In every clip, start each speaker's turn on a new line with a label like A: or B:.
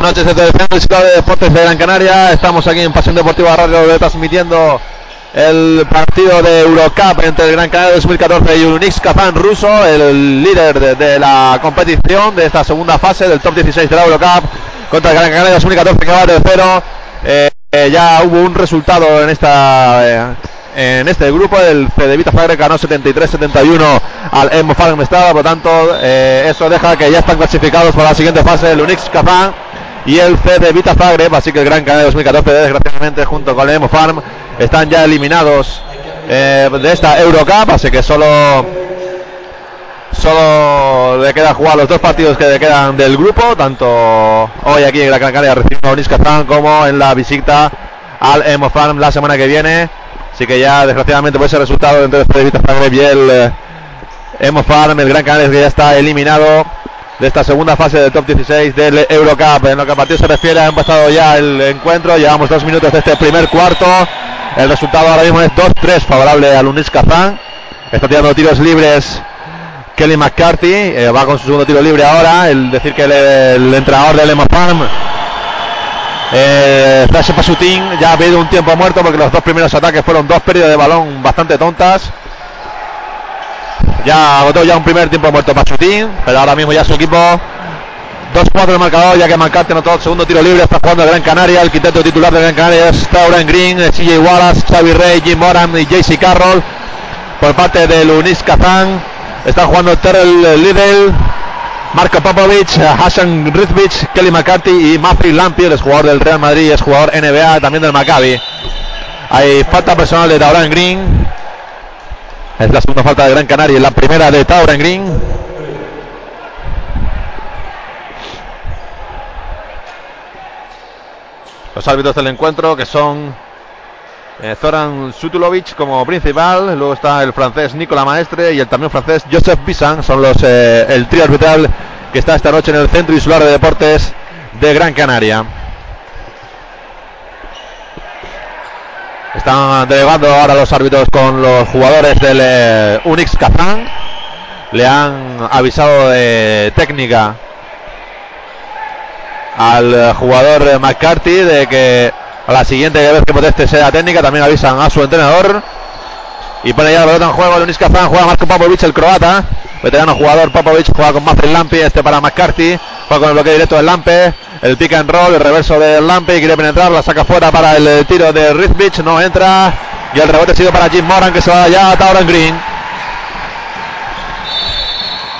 A: Noches desde el Centro Club de Deportes de Gran Canaria. Estamos aquí en Pasión Deportiva Radio transmitiendo el partido de Eurocup entre el Gran Canaria 2014 y Unix Kazan ruso, el líder de, de, la competición de esta segunda fase del top 16 de la Eurocup contra el Gran Canaria 2014 que va de cero. Eh, eh, ya hubo un resultado en esta eh, en este grupo el Cedevita Fagre ganó 73-71 al Emo Estrada, por lo tanto eh, eso deja que ya están clasificados para la siguiente fase el Unix Kazan y el CD Vita Zagreb, así que el Gran Canaria 2014 desgraciadamente junto con el Emo Farm están ya eliminados eh, de esta Eurocup, así que solo solo le queda jugar los dos partidos que le quedan del grupo, tanto hoy aquí en la Gran Canaria recibiendo a Kazan como en la visita al Emo Farm la semana que viene. Así que ya desgraciadamente por ese resultado entre el Cedevita Zagreb y el eh, Farm, el Gran Canaria que ya está eliminado de esta segunda fase del top 16 del Eurocup. En lo que a partido se refiere, ha empezado ya el encuentro. Llevamos dos minutos de este primer cuarto. El resultado ahora mismo es 2-3 favorable al Unis Kazán. Está tirando tiros libres Kelly McCarthy. Eh, va con su segundo tiro libre ahora. El decir que el, entrenador del Emo Farm. Eh, ya ha habido un tiempo muerto porque los dos primeros ataques fueron dos pérdidas de balón bastante tontas. Ya agotó ya un primer tiempo muerto Pachutín, pero ahora mismo ya su equipo 2-4 el marcador, ya que Mancarte anotó el segundo tiro libre, está jugando Gran Canaria, el quinteto titular de Gran Canaria es Tauren Green, CJ Wallace, Xavi Rey, Jim Moran y JC Carroll. Por parte de Lunis Kazan, está jugando Terrell Liddell, Marco Popovich, Hassan Rizvich, Kelly McCarthy y Matthew Lampi, el jugador del Real Madrid, es jugador NBA también del Maccabi. Hay falta personal de Tauren Green. Es la segunda falta de Gran Canaria y la primera de Tauren Green. Los árbitros del encuentro que son eh, Zoran Sutulovic como principal, luego está el francés Nicola Maestre y el también francés Joseph Bissan, son los eh, el trío arbitral que está esta noche en el Centro Insular de Deportes de Gran Canaria. Están delegando ahora los árbitros con los jugadores del eh, Unix Kazan. Le han avisado de técnica al jugador McCarthy de que a la siguiente vez que proteste sea técnica también avisan a su entrenador. Y pone ya la pelota en juego el Unix Kazan. Juega Marco Popovic, el croata. Veterano jugador Popovic juega con Mafren Lampi. Este para McCarthy. Juega con el bloqueo directo del Lampe. El pick and roll, el reverso del Lampe. Quiere penetrar, la saca fuera para el tiro de Rizvich. No entra. Y el rebote sigue para Jim Moran que se va ya a Tauren Green.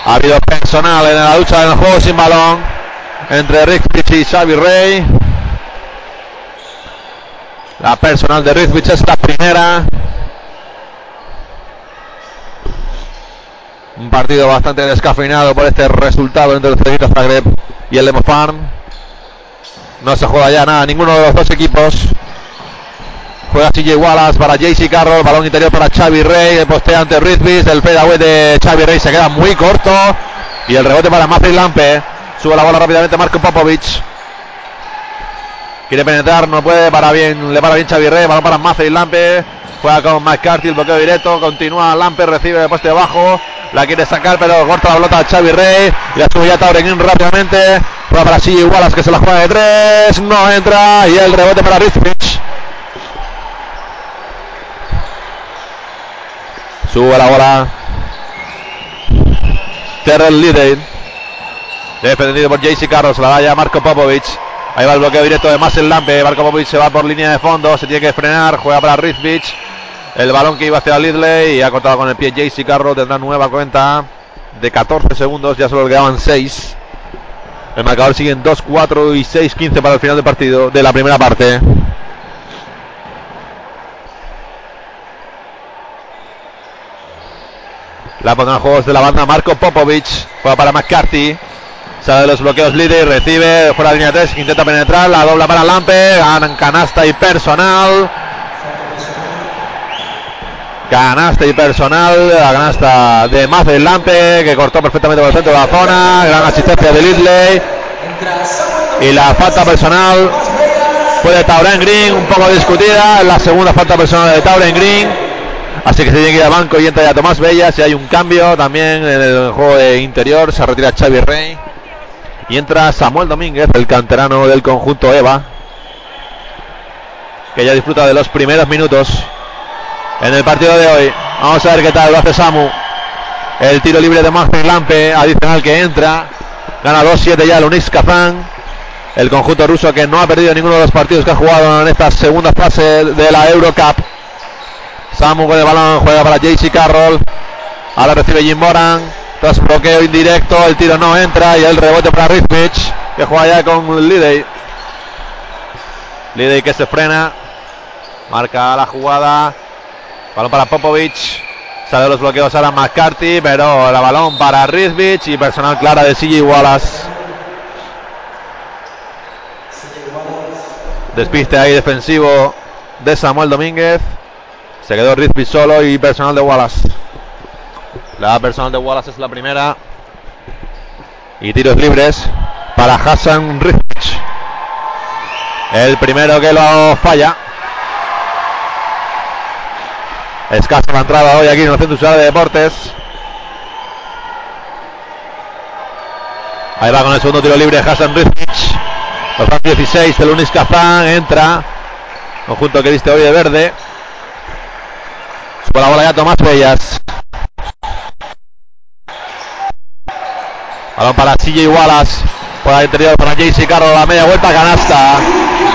A: Ha habido personal en la lucha del juego sin balón entre Rizvich y Xavi Rey. La personal de Rizvich es primera. Un partido bastante descafeinado por este resultado entre el Cedevita Zagreb y el Lemo Farm. No se juega ya nada, ninguno de los dos equipos. Juega CJ Wallace para JC Carroll, balón interior para Xavi Rey, el postea ante Rizvis, el fadeaway de Xavi Rey se queda muy corto. Y el rebote para Matthew Lampe. Sube la bola rápidamente Marco Popovic. Quiere penetrar, no puede, para bien, le para bien Xavi Rey, balón para Matthew Lampe. Juega con McCarthy, el bloqueo directo, continúa Lampe, recibe de poste abajo. La quiere sacar, pero corta la pelota Xavi Rey. Y la sube ya Tauren rápidamente. Juega para CJ Wallace que se la juega de tres. No entra. Y el rebote para Rizvich. Sube la bola. Terrell Liddell. Defendido por JC Carlos. La da ya Marco Popovic. Ahí va el bloqueo directo de Marcel Lampe. Marco Popovic se va por línea de fondo. Se tiene que frenar. Juega para Rizvich. El balón que iba hacia Lidley y ha cortado con el pie JC Carroll. Tendrá nueva cuenta de 14 segundos. Ya solo quedaban 6. El marcador sigue en 2, 4 y 6, 15 para el final del partido de la primera parte. La pondrán juegos de la banda Marco Popovic. Juega para McCarthy. Sale de los bloqueos líder, recibe fuera de línea 3, intenta penetrar, la dobla para Lampe, ganan canasta y personal. Canasta y personal, la canasta de Mazel Lampe, que cortó perfectamente por el centro de la zona, gran asistencia de Lidley. Y la falta personal fue de Tauren Green, un poco discutida, la segunda falta personal de Tauren Green. Así que se tiene que ir al banco y entra ya Tomás Bella. Si hay un cambio también en el juego de interior, se retira Xavi Rey. Y entra Samuel Domínguez, el canterano del conjunto EVA, que ya disfruta de los primeros minutos en el partido de hoy. Vamos a ver qué tal lo hace Samu. El tiro libre de Marcin Lampe, adicional que entra. Gana 2-7 ya el Unix Kazán. El conjunto ruso que no ha perdido ninguno de los partidos que ha jugado en esta segunda fase de la Eurocup. Samu con el balón juega para JC Carroll. Ahora recibe Jim Moran. Tras bloqueo indirecto, el tiro no entra y el rebote para Rizmich, que juega ya con Lidey. Lidey que se frena. Marca la jugada. Balón para Popovic. Sale los bloqueos ahora McCarthy, pero el balón para Rizmich y personal clara de CJ Wallace. Despiste ahí defensivo de Samuel Domínguez. Se quedó Rizmich solo y personal de Wallace. La personal de Wallace es la primera. Y tiros libres para Hassan Rich. El primero que lo falla. Escasa la entrada hoy aquí en el Centro de Deportes. Ahí va con el segundo tiro libre Hassan Rich. Los 16, el Unis Kazán entra. Conjunto que viste hoy de verde. Sube la bola ya Tomás Bellas. Balón para CJ Wallace. Por el interior para JC Carroll. La media vuelta canasta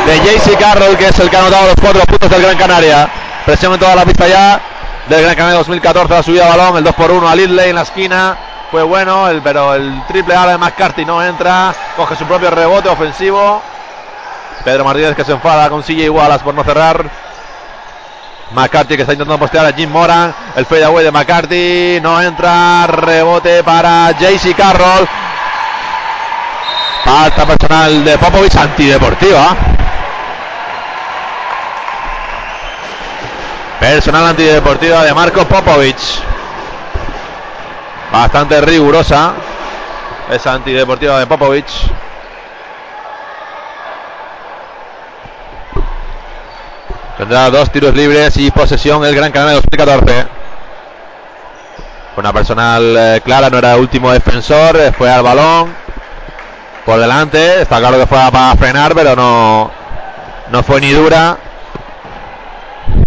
A: de JC Carroll, que es el que ha anotado los cuatro puntos del Gran Canaria. Presión en toda la pista ya del Gran Canaria 2014. La subida de balón. El 2 por 1 a Lidley en la esquina. Fue bueno, pero el triple A de McCarthy no entra. Coge su propio rebote ofensivo. Pedro Martínez que se enfada con CJ Wallace por no cerrar. McCarthy que está intentando postear a Jim Moran. El fadeaway de McCarthy. No entra. Rebote para JC Carroll. Falta personal de Popovich antideportiva. Personal antideportiva de Marco Popovich. Bastante rigurosa. Esa antideportiva de Popovich. Tendrá dos tiros libres y posesión el Gran Canaria 2014. Una personal eh, clara, no era el último defensor, eh, fue al balón por delante. Está claro que fue para frenar, pero no, no fue ni dura.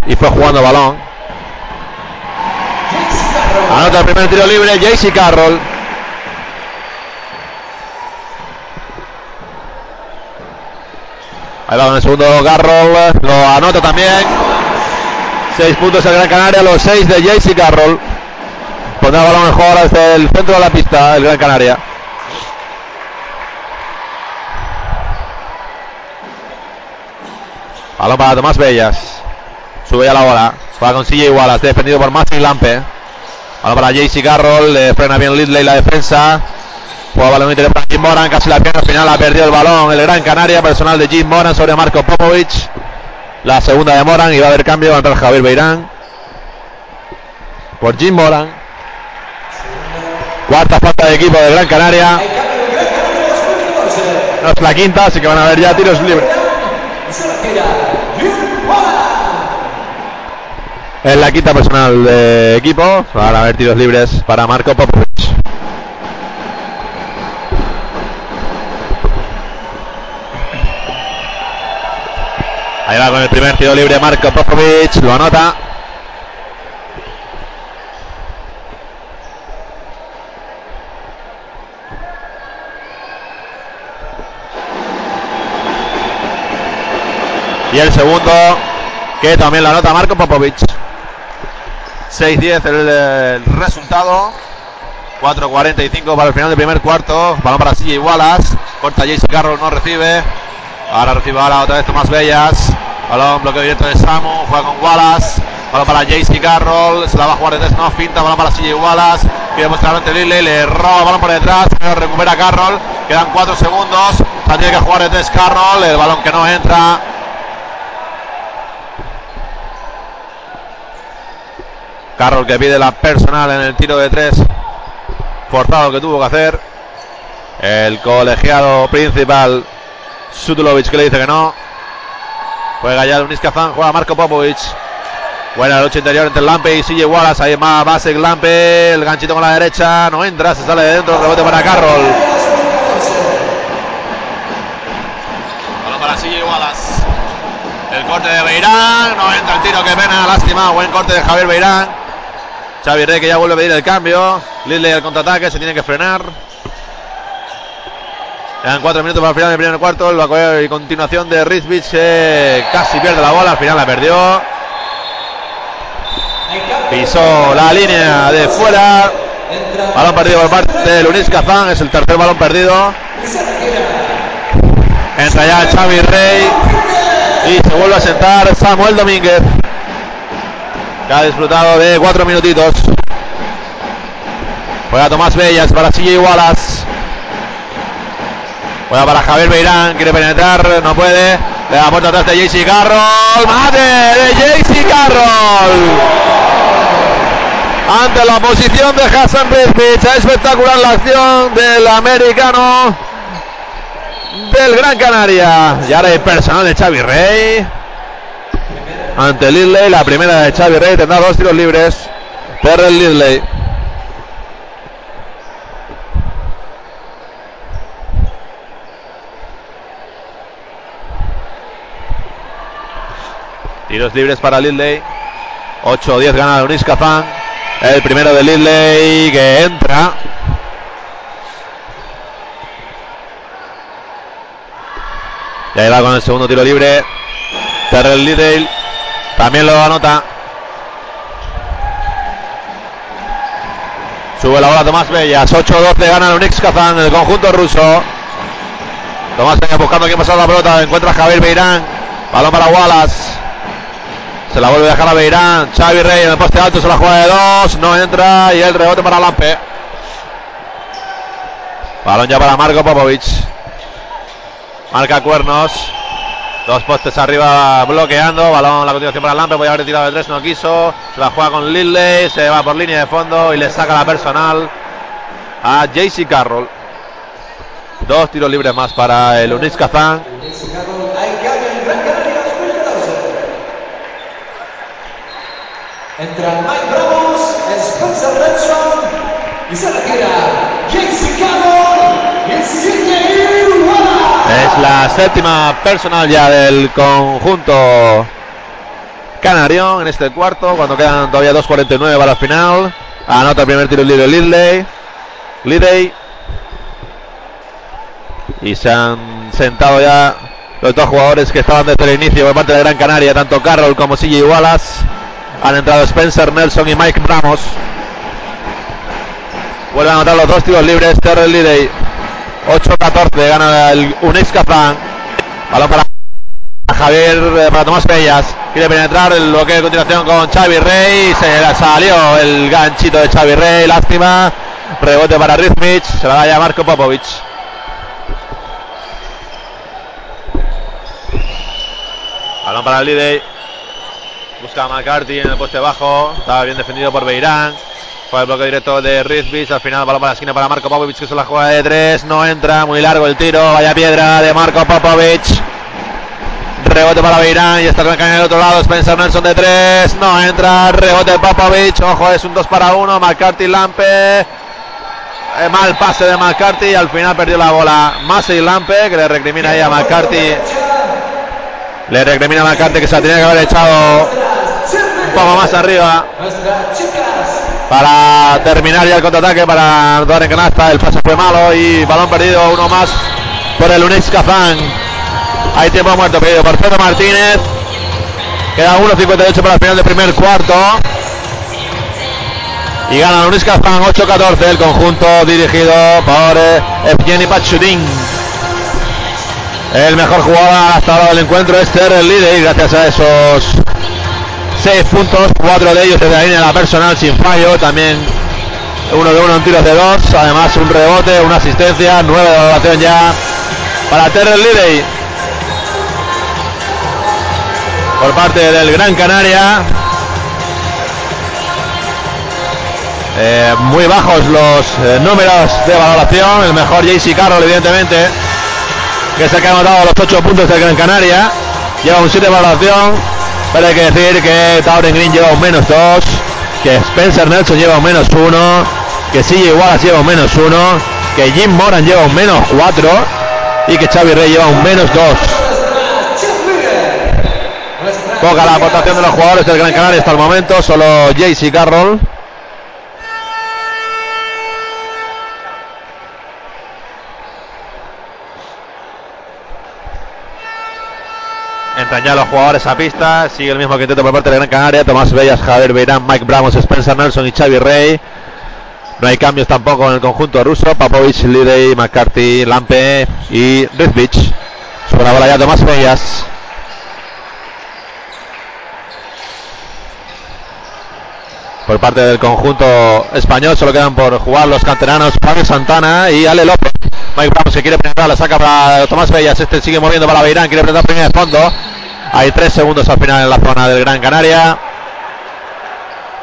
A: Y fue jugando balón. Anota el primer tiro libre, JC Carroll. Ahí va con el segundo Carroll. Lo anota también. Seis puntos el Gran Canaria, los seis de JC Carroll. Pondrá balón en juego desde el centro de la pista, el Gran Canaria. Balón para Tomás Bellas. Sube ya la bola. Juega con CJ Wallace. Defendido por Martin Lampe. Balón para JC Carroll. Le frena bien Lidley la defensa. Juega balón interior para Jim Moran. Casi la pierna final. Ha perdido el balón. El Gran Canaria. Personal de Jim Moran sobre Marco Popovich. La segunda de Moran. Y va a haber cambio. Va a entrar Javier Beirán. Por Jim Moran. Cuarta falta de equipo de Gran Canaria. No es la quinta, así que van a haber ya tiros libres. Es la quinta personal de equipo. Van a haber tiros libres para Marco Popovich. Ahí va con el primer tiro libre Marco Popovich. Lo anota. Y el segundo, que también la nota Marco Popovic. 6-10 el, resultado. 4-45 para el final del primer cuarto. Balón para CJ Wallace. Corta JC Carroll, no recibe. Ahora recibe ahora otra vez Tomás Bellas. Balón, bloqueo directo de Samu. Juega con Wallace. Balón para JC Carroll. Se la va a jugar de no finta. Balón para CJ Wallace. Quiere mostrar ante Lille. Le roba balón por detrás. Pero recupera Carroll. Quedan 4 segundos. Sea, tiene que jugar de Carroll. El balón que no entra. Carroll que pide la personal en el tiro de tres. Forzado que tuvo que hacer. El colegiado principal. Sutulovic que le dice que no. Juega ya Lunis Kazan. Juega Marco Popovic. Buena lucha interior entre Lampe y CJ Wallace. Ahí más base Lampe. El ganchito con la derecha. No entra. Se sale de dentro. Rebote para Carroll. para Sille Wallace. El corte de Beirán, no entra el tiro, que pena, lástima. Buen corte de Javier Beirán. Xavi Rey que ya vuelve a pedir el cambio. Lidley el contraataque, se tiene que frenar. Quedan cuatro minutos para el final del primer cuarto. El y continuación de Rizvich eh, casi pierde la bola, al final la perdió. Pisó la línea de fuera. Balón perdido por parte de Luis Cazán. Es el tercer balón perdido. Entra ya Xavi Rey. Y se vuelve a sentar Samuel Domínguez. Que ha disfrutado de cuatro minutitos. Juega Tomás Bellas para CJ Wallace. Juega para Javier Beirán. Quiere penetrar. No puede. Le da puerta atrás de JC Carroll. ¡Mate de JC Carroll! ante la posición de Hassan Rizvich. Espectacular la acción del americano del Gran Canaria. Y ahora hay personal de Xavi Rey. Ante Lidley, la primera de Xavi Rey tendrá dos tiros libres. Terrell Lidley. Tiros libres para Lidley. 8-10 gana Luis Kazan. El primero de Lidley que entra. Y ahí va con el segundo tiro libre. Terrell Lidley también lo anota. Sube la bola Tomás Bellas. 8-12 gana Unix Kazán, el conjunto ruso. Tomás Bellas buscando quién pasar la pelota. Encuentra Javier Beirán. Balón para Wallace. Se la vuelve a dejar a Beirán. Xavi Rey en el poste alto. Se la juega de dos. No entra. Y el rebote para Lampe. Balón ya para Marco Popovic. Marca cuernos. Dos postes arriba bloqueando. Balón la continuación para Lampe. Podía haber tirado de tres. No quiso. Se la juega con Lindley. Se va por línea de fondo. Y le saca la personal a JC Carroll. Dos tiros libres más para el Unis Kazán. Entra Mike Bravos, Spencer Redson y se retira JC Es la séptima personal ya del conjunto canario en este cuarto, cuando quedan todavía 2.49 para el final. Anota el primer tiro libre Lidley. Lidley. Y se han sentado ya los dos jugadores que estaban desde el inicio por parte de Gran Canaria, tanto Carroll como CJ Wallace. Han entrado Spencer Nelson y Mike Ramos. Vuelven a anotar los dos tiros libres. Terrell Lidey. 8-14. Gana el Unex Kazan. Balón para Javier, eh, para Tomás Bellas. Quiere penetrar el bloqueo de continuación con Xavi Rey. Se le salió el ganchito de Xavi Rey. Lástima. Rebote para Rizmich. Se la va a Marco Popovic. Balón para Lidey. Busca a McCarthy en el poste bajo. Estaba bien defendido por Beirán. Fue el bloque directo de Rizvich. Al final, balón para la esquina para Marco Popovic, que se la juega de tres. No entra. Muy largo el tiro. Vaya piedra de Marco Popovic. Rebote para Beirán. Y está en el otro lado. Spencer Nelson de tres. No entra. Rebote Popovic. Ojo, es un 2 para 1. McCarthy Lampe. Eh, mal pase de McCarthy. Al final perdió la bola. Massey Lampe, que le recrimina ahí a McCarthy. Le recrimina a McCarthy que se la tenía que haber echado un poco más arriba. Para terminar ya el contraataque para dar en canasta el pase fue malo y balón perdido uno más por el Unix Kazán hay tiempo muerto pedido por Pedro Martínez. Queda 1.58 para el final del primer cuarto. Y gana el Unix Kazán 8-14 el conjunto dirigido por eh, Evgeny Pachudin el mejor jugador hasta ahora del encuentro es Terrell y gracias a esos 6 puntos, 4 de ellos desde la línea de la personal sin fallo, también uno de uno en tiros de dos, además un rebote, una asistencia, 9 de valoración ya para Terrell Lidey. Por parte del Gran Canaria. Eh, muy bajos los eh, números de valoración. El mejor JC Carroll, evidentemente, que que ha anotado los 8 puntos del Gran Canaria. Lleva un 7 de valoración. Pero hay que decir que Tauren Green lleva un menos 2, que Spencer Nelson lleva un menos 1, que CJ Wallace lleva un menos 1, que Jim Moran lleva un menos 4 y que Xavi Rey lleva un menos 2. Poca la aportación de los jugadores del Gran Canaria hasta el momento, solo Jaycee Carroll. Los jugadores a pista. Sigue el mismo quinteto por parte de Gran Canaria. Tomás Bellas, Javier Beirán, Mike Bramos, Spencer Nelson y Xavi Rey. No hay cambios tampoco en el conjunto ruso. Papovich, Lidey, McCarthy, Lampe y Rizvich. Sobre la bola ya Tomás Bellas. Por parte del conjunto español solo quedan por jugar los canteranos Pablo Santana y Ale López. Mike Bramos se quiere penetrar, la saca para Tomás Bellas. Este sigue moviendo para Beirán, quiere penetrar primero de fondo. Hay tres segundos al final en la zona del Gran Canaria.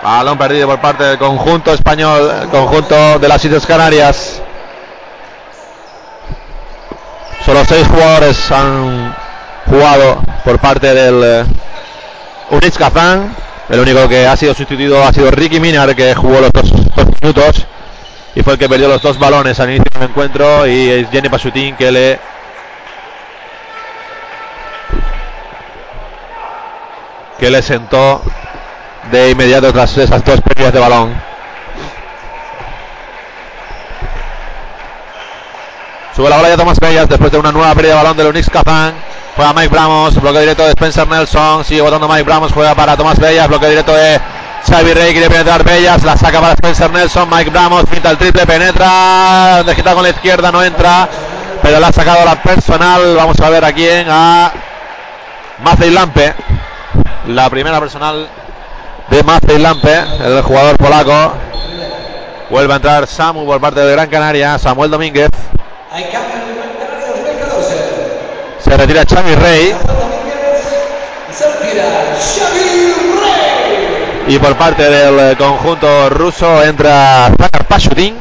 A: Balón perdido por parte del conjunto español, conjunto de las Islas Canarias. Solo seis jugadores han jugado por parte del eh, Unix. El único que ha sido sustituido ha sido Ricky Minar, que jugó los dos, dos minutos y fue el que perdió los dos balones al inicio del encuentro. Y es Jenny Pasutín que le que le sentó de inmediato tras esas dos pérdidas de balón. Sube la bola ya Tomás Bellas después de una nueva pérdida de balón de Unix Kazán. Juega Mike Bramos, bloqueo directo de Spencer Nelson. Sigue votando Mike Bramos, juega para Tomás Bellas, bloqueo directo de Xavi Rey. Quiere penetrar Bellas, la saca para Spencer Nelson. Mike Bramos, pinta el triple, penetra. Dejita con la izquierda, no entra. Pero la ha sacado la personal. Vamos a ver a quién. A Macei Lampe. La primera personal de Macei Lampe, el jugador polaco. Vuelve a entrar Samu por parte de Gran Canaria. Samuel Domínguez. Se retira Xavi Rey. Y por parte del conjunto ruso entra Zakar Pashutin.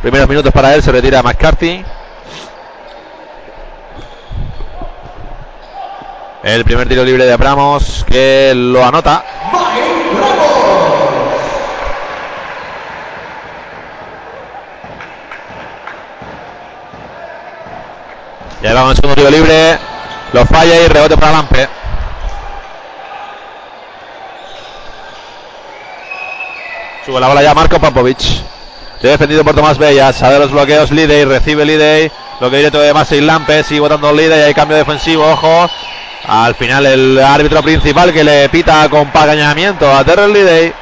A: Primeros minutos para él, se retira McCarthy. El primer tiro libre de Bramos que lo anota. Ya vamos el segundo tiro libre. Lo falla y rebote para Lampe. Sube la bola ya Marco Papovich. Defendido por Tomás Bellas. A ver los bloqueos Lidey. Recibe Lidey. Bloqueo directo de Masei Lampe. Sigue votando Lidey. Hay cambio defensivo. Ojo. Al final el árbitro principal que le pita acompañamiento a Terrell Lidey.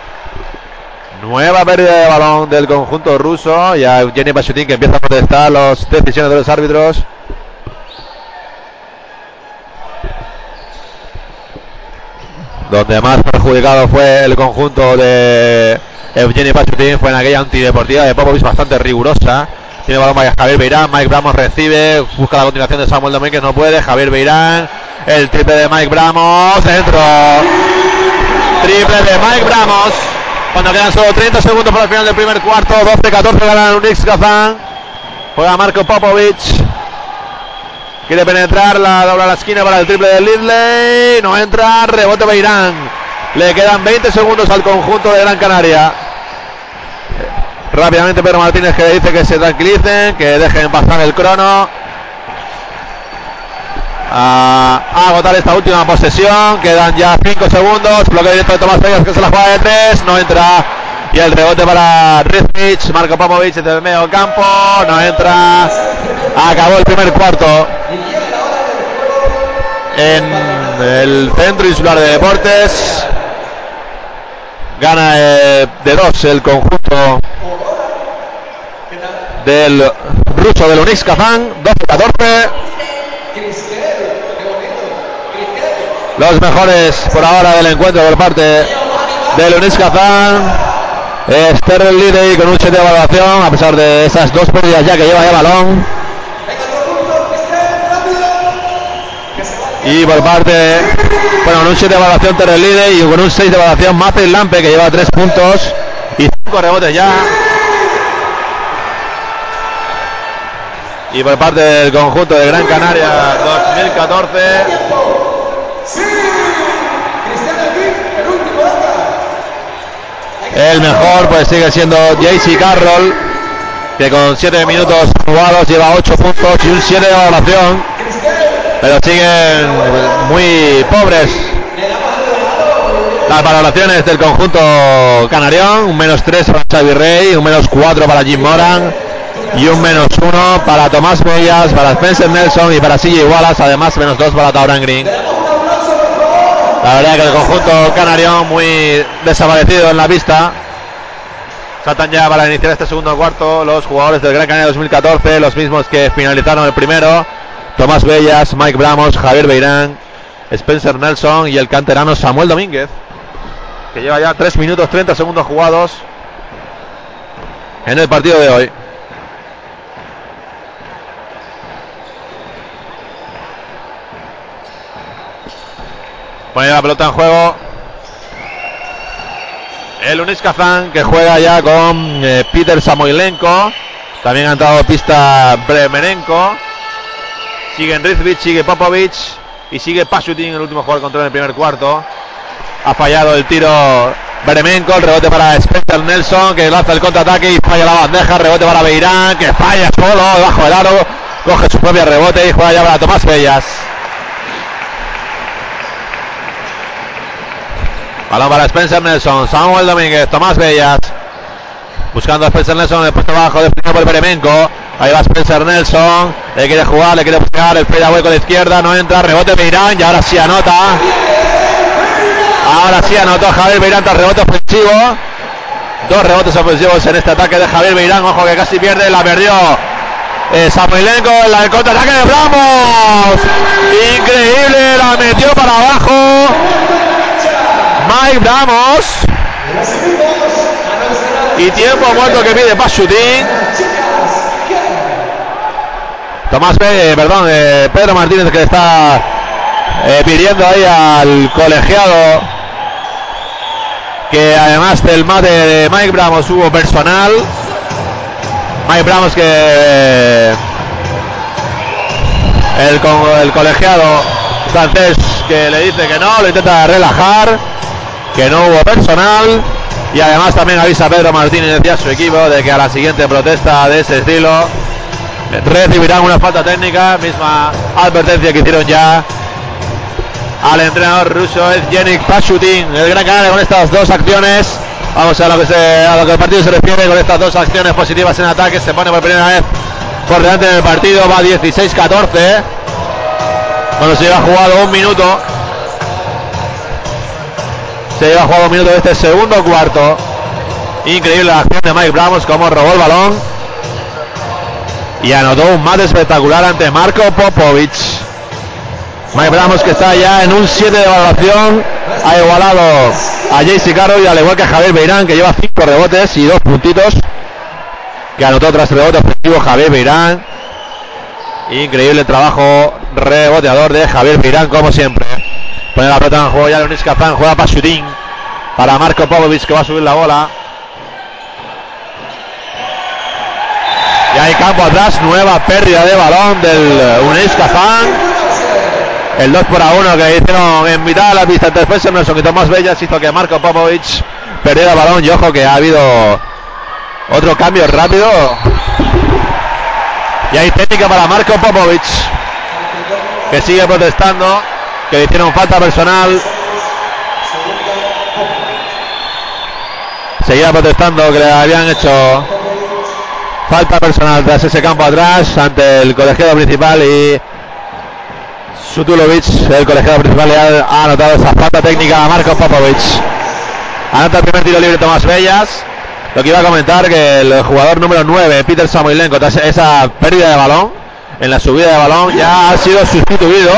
A: Nueva pérdida de balón del conjunto ruso. Ya Jenny Pachutin que empieza a protestar las decisiones de los árbitros. Donde más perjudicado fue el conjunto de Evgeny Pachutin fue en aquella antideportiva de Popovich bastante rigurosa. Tiene balón Javier Beirán, Mike Bramos recibe, busca la continuación de Samuel Domínguez, no puede, Javier Beirán, el triple de Mike Bramos, dentro. Triple de Mike Bramos. Cuando quedan solo 30 segundos para el final del primer cuarto, 12-14 ganan Unix Kazán. Juega Marco Popovich. Quiere penetrar, la dobla a la esquina para el triple de Lidley. No entra, rebote Beirán. Le quedan 20 segundos al conjunto de Gran Canaria. Rápidamente Pedro Martínez que le dice que se tranquilicen, que dejen pasar el crono. A, agotar esta última posesión. Quedan ya 5 segundos. Bloqueo directo de Tomás Vegas que se la juega de 3. No entra. Y el rebote para Rizvich. Marco Popovic desde el medio campo. No entra. Acabó el primer cuarto. En el centro insular de deportes. Gana eh, de dos el conjunto del ruso del Unix Kazán. 12-14. Los mejores por ahora del encuentro por parte del Unix Kazán. Sterling Lidey con un 7 de evaluación a pesar de esas dos pérdidas ya que lleva ya balón. Y por parte, bueno, con un 7 de evaluación Terrell Lidey y con un 6 de evaluación Mappel Lampe que lleva 3 puntos y 5 rebotes ya. Y por parte del conjunto de Gran Canaria 2014. El mejor pues sigue siendo JC Carroll, que con 7 minutos jugados lleva 8 puntos y un 7 de valoración. Pero siguen muy pobres Las valoraciones del conjunto canarión, un menos 3 para Xavi Rey, un menos 4 para Jim Moran y un menos 1 para Tomás Bellas, para Spencer Nelson y para CJ Wallace, además menos 2 para Tauran Green. La verdad que el conjunto canario muy desaparecido en la pista. Saltan ya para iniciar este segundo cuarto los jugadores del Gran Canaria 2014, los mismos que finalizaron el primero. Tomás Bellas, Mike Bramos, Javier Beirán, Spencer Nelson y el canterano Samuel Domínguez, que lleva ya 3 minutos 30 segundos jugados en el partido de hoy. Pone la pelota en juego. El Unis Kazan que juega ya con eh, Peter Samoilenko. También ha entrado pista Bremenenko. Sigue Rizvich, sigue Popovic y sigue Pashutin, el último jugador control en el primer cuarto. Ha fallado el tiro Bremenko, el rebote para Spencer Nelson que lanza el contraataque y falla la bandeja. Rebote para Beirán que falla solo debajo del aro. Coge su propio rebote y juega ya para Tomás Bellas. Balón para Spencer Nelson, Samuel Domínguez, Tomás Bellas. Buscando a Spencer Nelson en el puesto bajo, definido por Beremenko. Ahí va Spencer Nelson. Le quiere jugar, le quiere buscar el con la izquierda. No entra, rebote Beirán y ahora sí anota. Ahora sí anotó Javier Beirán tras rebote ofensivo. Dos rebotes ofensivos en este ataque de Javier Beirán. Ojo que casi pierde, la perdió eh, en la, el contraataque de Bramos. Increíble, la metió para abajo. Mike Bramos. Y tiempo muerto que pide Pashutín. Tomás P, perdón, eh, Pedro Martínez que está eh, pidiendo ahí al colegiado que además del mate de Mike Bramos hubo personal. Mike Bramos que eh, el, el colegiado francés que le dice que no, lo intenta relajar que no hubo personal y además también avisa Pedro Martínez y a su equipo de que a la siguiente protesta de ese estilo recibirán una falta técnica, misma advertencia que hicieron ya al entrenador ruso Yenik Pashutin, el gran canal con estas dos acciones. Vamos a lo, que se, a lo que el partido se refiere con estas dos acciones positivas en ataque. Se pone por primera vez por delante en el partido, va 16-14. Cuando se lleva jugado un minuto se lleva jugado un minuto de este segundo cuarto. Increíble la acción de Mike Bramos como robó el balón. Y anotó un mate espectacular ante Marco Popovic. Mike Bramos que está ya en un 7 de evaluación. Ha igualado a JC Caro y al igual que a Javier Beirán que lleva 5 rebotes y 2 puntitos. Que anotó tras rebote ofensivo Javier Beirán. Increíble trabajo reboteador de Javier Beirán como siempre. Pone la pelota en juego ya Leonis Kazan, juega para Shutin. Para Marco Popovic que va a subir la bola. Y hay campo atrás, nueva pérdida de balón del Unis Kazan. El 2 por 1 que hicieron en mitad de la pista Spencer Nelson y Tomás Bellas hizo que Marco Popovic perdiera balón. Y ojo que ha habido otro cambio rápido. Y hay técnica para Marco Popovic que sigue protestando que le hicieron falta personal. Seguía protestando que le habían hecho falta personal tras ese campo atrás ante el colegiado principal y Sutulovic, el colegiado principal, ha, anotado esa falta técnica a Marco Popovic. Anota el primer tiro libre Tomás Bellas. Lo que iba a comentar que el jugador número 9, Peter Samoilenko, tras esa pérdida de balón, en la subida de balón, ya ha sido sustituido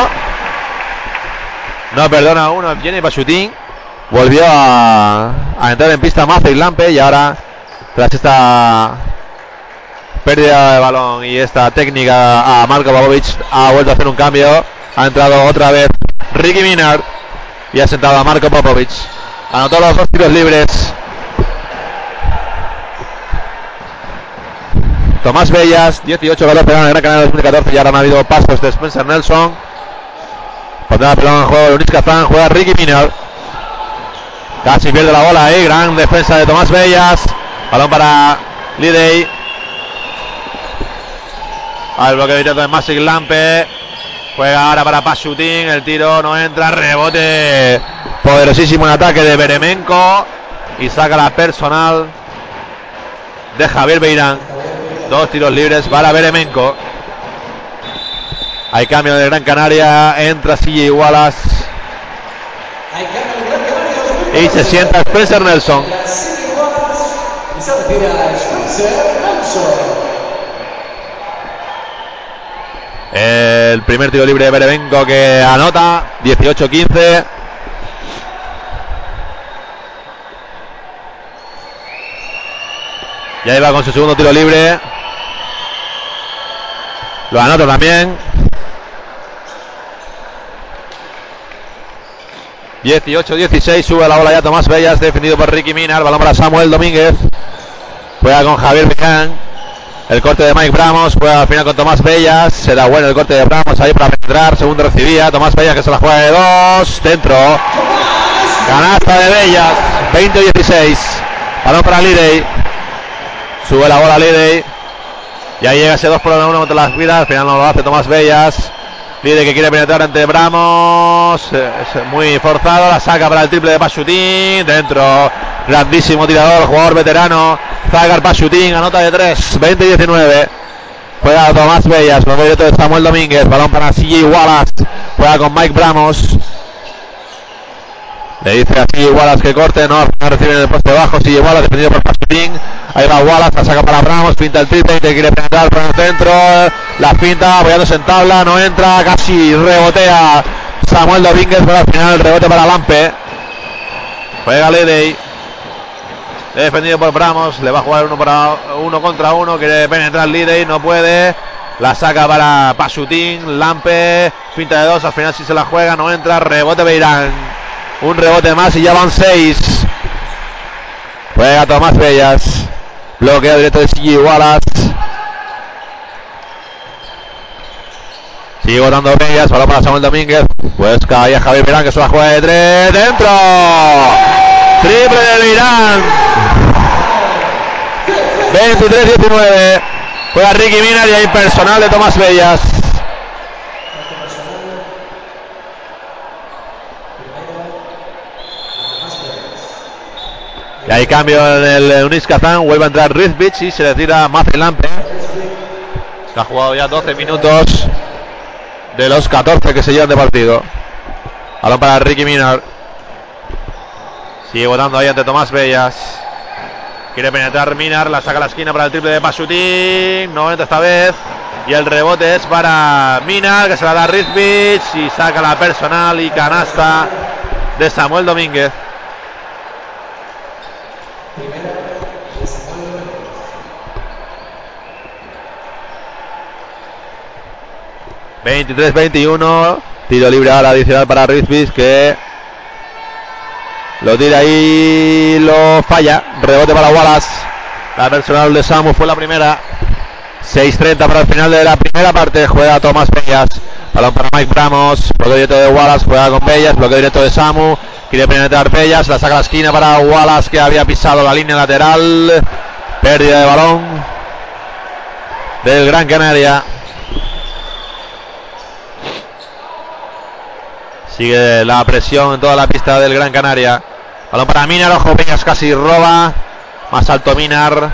A: no perdona uno, Jenny Pachutín. Volvió a, entrar en pista y Lampe y ahora, tras esta pérdida de balón y esta técnica a Marco Babovic, ha vuelto a hacer un cambio. Ha entrado otra vez Ricky Minard y ha sentado a Marco Popovic. Anotó los dos tiros libres. Tomás Bellas, 18 goles en el Gran Canal 2014 y ahora han habido pasos de Spencer Nelson. Pondrá pelón en juego Luis Cazán, juega Ricky Minor. Casi pierde la bola ahí, gran defensa de Tomás Bellas. Balón para Lidey. Al bloque directo de Masic Lampe. Juega ahora para Pashutin. El tiro no entra. Rebote Poderosísimo ataque de Beremenko. Y saca la personal de Javier Beirán. Dos tiros libres para Beremenko. Hay cambio de Gran Canaria. Entra Silla Wallace. Y se sienta Spencer Nelson. El primer tiro libre de Beremenko que anota 18-15. Ya iba con su segundo tiro libre. Lo anota también. 18-16, sube la bola ya Tomás Bellas, defendido por Ricky Minar, balón para Samuel Domínguez. Juega con Javier Meján. El corte de Mike Bramos, juega al final con Tomás Bellas. Será bueno el corte de Bramos ahí para penetrar. Segundo recibía. Tomás Bellas que se la juega de dos. Dentro. Canasta de Bellas. 20-16. Balón para Lidey. Sube la bola Lidey. Ya llega ese 2 por 1 contra las vidas. Al final no lo hace Tomás Bellas. Lidey que quiere penetrar ante Bramos. Es muy forzado. La saca para el triple de Pasutín. Dentro. Grandísimo tirador. Jugador veterano. Zagar Pasutín. Anota de 3. 20-19. Juega Tomás Bellas. Directo de Samuel Domínguez. Balón para CJ Wallace. Juega con Mike Bramos. Le dice así Wallace que corte, no, no recibe en el poste bajo, sigue Wallace defendido por Pasutín. Ahí va Wallace, la saca para Ramos, pinta el triple, te quiere penetrar por el centro, la pinta, apoyándose en tabla, no entra, casi rebotea Samuel Domínguez, pero al final rebote para Lampe. Juega Lidey. Defendido por Bramos, le va a jugar uno para uno contra uno, quiere penetrar Lidey, no puede. La saca para Pasutín, Lampe, pinta de dos, al final si se la juega, no entra, rebote Beirán. Un rebote más y ya van seis. Juega Tomás Bellas. Bloqueo directo de CG Wallace. Sigue votando Bellas. Balón para Samuel Domínguez. Pues cae Javier Mirán que se la juega de tres. ¡Dentro! Triple del Irán. 23-19. Juega Ricky Minar y hay personal de Tomás Bellas. Y hay cambio en el Unis Kazán. Vuelve a entrar Rizvich y se le tira Mace Lampe. Que ha jugado ya 12 minutos de los 14 que se llevan de partido. Balón para Ricky Minar. Sigue votando ahí ante Tomás Bellas. Quiere penetrar Minar, la saca a la esquina para el triple de Pasutín. No entra esta vez. Y el rebote es para Minar, que se la da Rizvich y saca la personal y canasta de Samuel Domínguez. 23-21. Tiro libre ahora adicional para Rizvich que lo tira ahí, lo falla. Rebote para Wallace. La personal de Samu fue la primera. 6.30 para el final de la primera parte. Juega Tomás Bellas. Balón para Mike Bramos. Bloque directo de Wallace. Juega con Bellas. Bloque directo de Samu. Quiere penetrar Bellas. La saca a la esquina para Wallace que había pisado la línea lateral. Pérdida de balón del Gran Canaria. Sigue la presión en toda la pista del Gran Canaria. Balón para Minar, ojo, Peñas casi roba. Más alto Minar.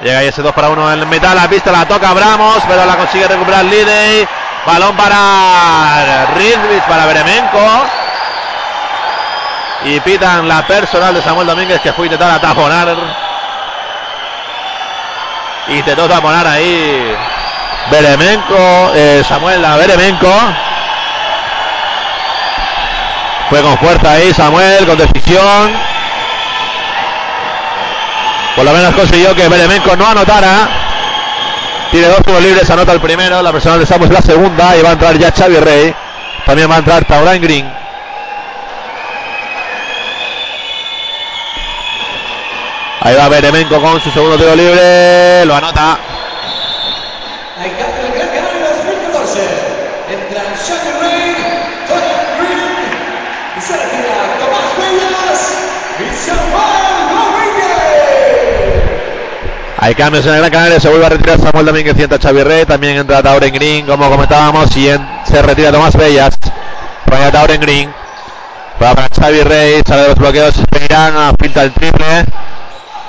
A: Llega ahí ese 2 para 1 en metal. La pista la toca Bramos, pero la consigue recuperar Lidey. Balón para Rizvich, para Beremenko. Y pitan la personal de Samuel Domínguez que fue intentar ataponar. Intentó taponar ahí Beremenko, eh, Samuel la Beremenko. Fue con fuerza ahí Samuel, con decisión. Por lo menos consiguió que Beremenko no anotara. Tiene dos tiros libres, anota el primero. La personal de Samuel la segunda. Y va a entrar ya Xavi Rey. También va a entrar Taurán Green. Ahí va Beremenko con su segundo tiro libre. Lo anota.
B: Hay
A: cambios en el Gran Canaria. Se vuelve a retirar Samuel Domínguez. Sienta Xavi Rey. También entra Tauren Green, como comentábamos. Y en- Se retira Tomás Bellas. Vaya Tauren Green. Va para Xavi Rey. Sale de los bloqueos. Beirán. Pinta el triple.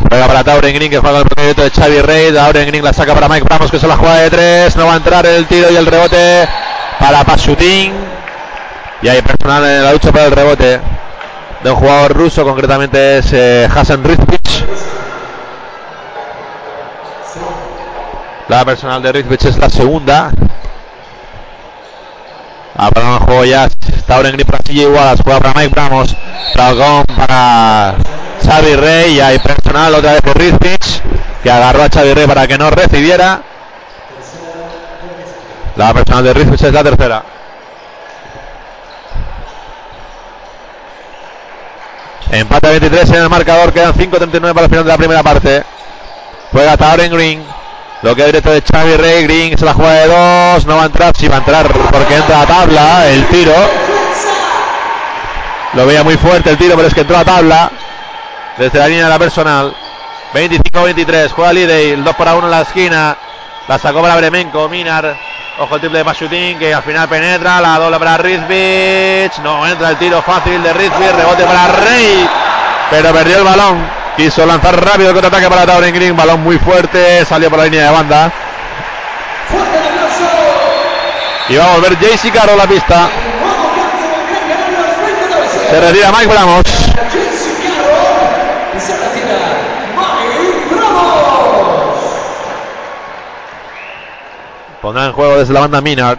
A: Juega para Tauren Green que juega el proyecto de Xavi Rey. Tauren Green la saca para Mike Ramos que se la juega de tres. No va a entrar el tiro y el rebote para Pasutín. Y hay personal en la lucha por el rebote de un jugador ruso, concretamente es eh, Hasan Rizvich. La personal de Rizvich es la segunda. Para el juego ya Tauren Green para CJ Wallace, juega para Mike Ramos. Dragón para Xavi Rey y hay personal otra vez por Rizvich que agarró a Xavi Rey para que no recibiera. La personal de Rizvich es la tercera. Empate 23 en el marcador, quedan 5.39 para el final de la primera parte. Juega Tauren Green. Lo que directo de Xavi Rey. Green se la juega de dos. No va a entrar, sí va a entrar porque entra a tabla el tiro. Lo veía muy fuerte el tiro, pero es que entró a tabla. Desde la línea de la personal. 25-23. Juega Lidey. El 2 para 1 en la esquina. La sacó para Bremenko. Minar. Ojo el triple de Pasutín que al final penetra. La doble para Rizvich. No entra el tiro fácil de Rizvich. Rebote para Rey. Pero perdió el balón. Quiso lanzar rápido el contraataque para Tauren Green. Balón muy fuerte. Salió por la línea de banda. Y va a volver JC Caro a la pista.
B: Nuevo campeón del Gran Canaria 2014.
A: Se retira Mike Bramos. Pondrá en juego desde la banda Minard.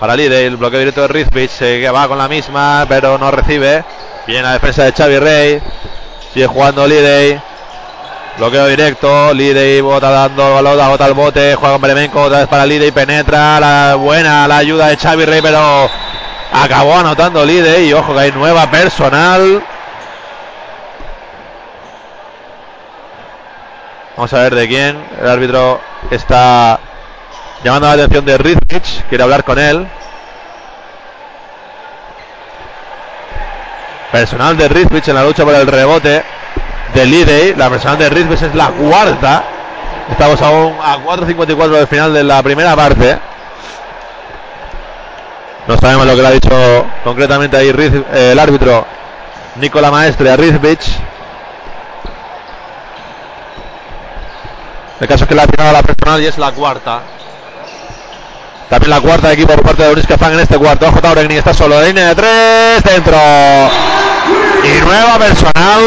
A: Para Lidey, el bloqueo directo de Rizvich. Se va con la misma, pero no recibe. Viene la defensa de Xavi Rey. Sigue jugando Lidey. Bloqueo directo. Lidey bota dando balón, bota el bote. Juega con Bremenko. Otra vez para Lidey. Penetra. La buena la ayuda de Xavi Rey, pero acabó anotando Lidey. Y ojo que hay nueva personal. Vamos a ver de quién. El árbitro está llamando la atención de Rizvich. Quiere hablar con él. Personal de Rizvich en la lucha por el rebote de Lidey. La personal de Rizvich es la cuarta. Estamos aún a 4.54 del final de la primera parte. No sabemos lo que le ha dicho concretamente ahí Riz- eh, el árbitro Nicola Maestre a Rizvich. El caso es que le ha tirado a la personal y es la cuarta. También la cuarta de equipo por parte de Uniska Fan en este cuarto. Ojo Tauren está solo. Línea de tres. Dentro. Y nueva personal.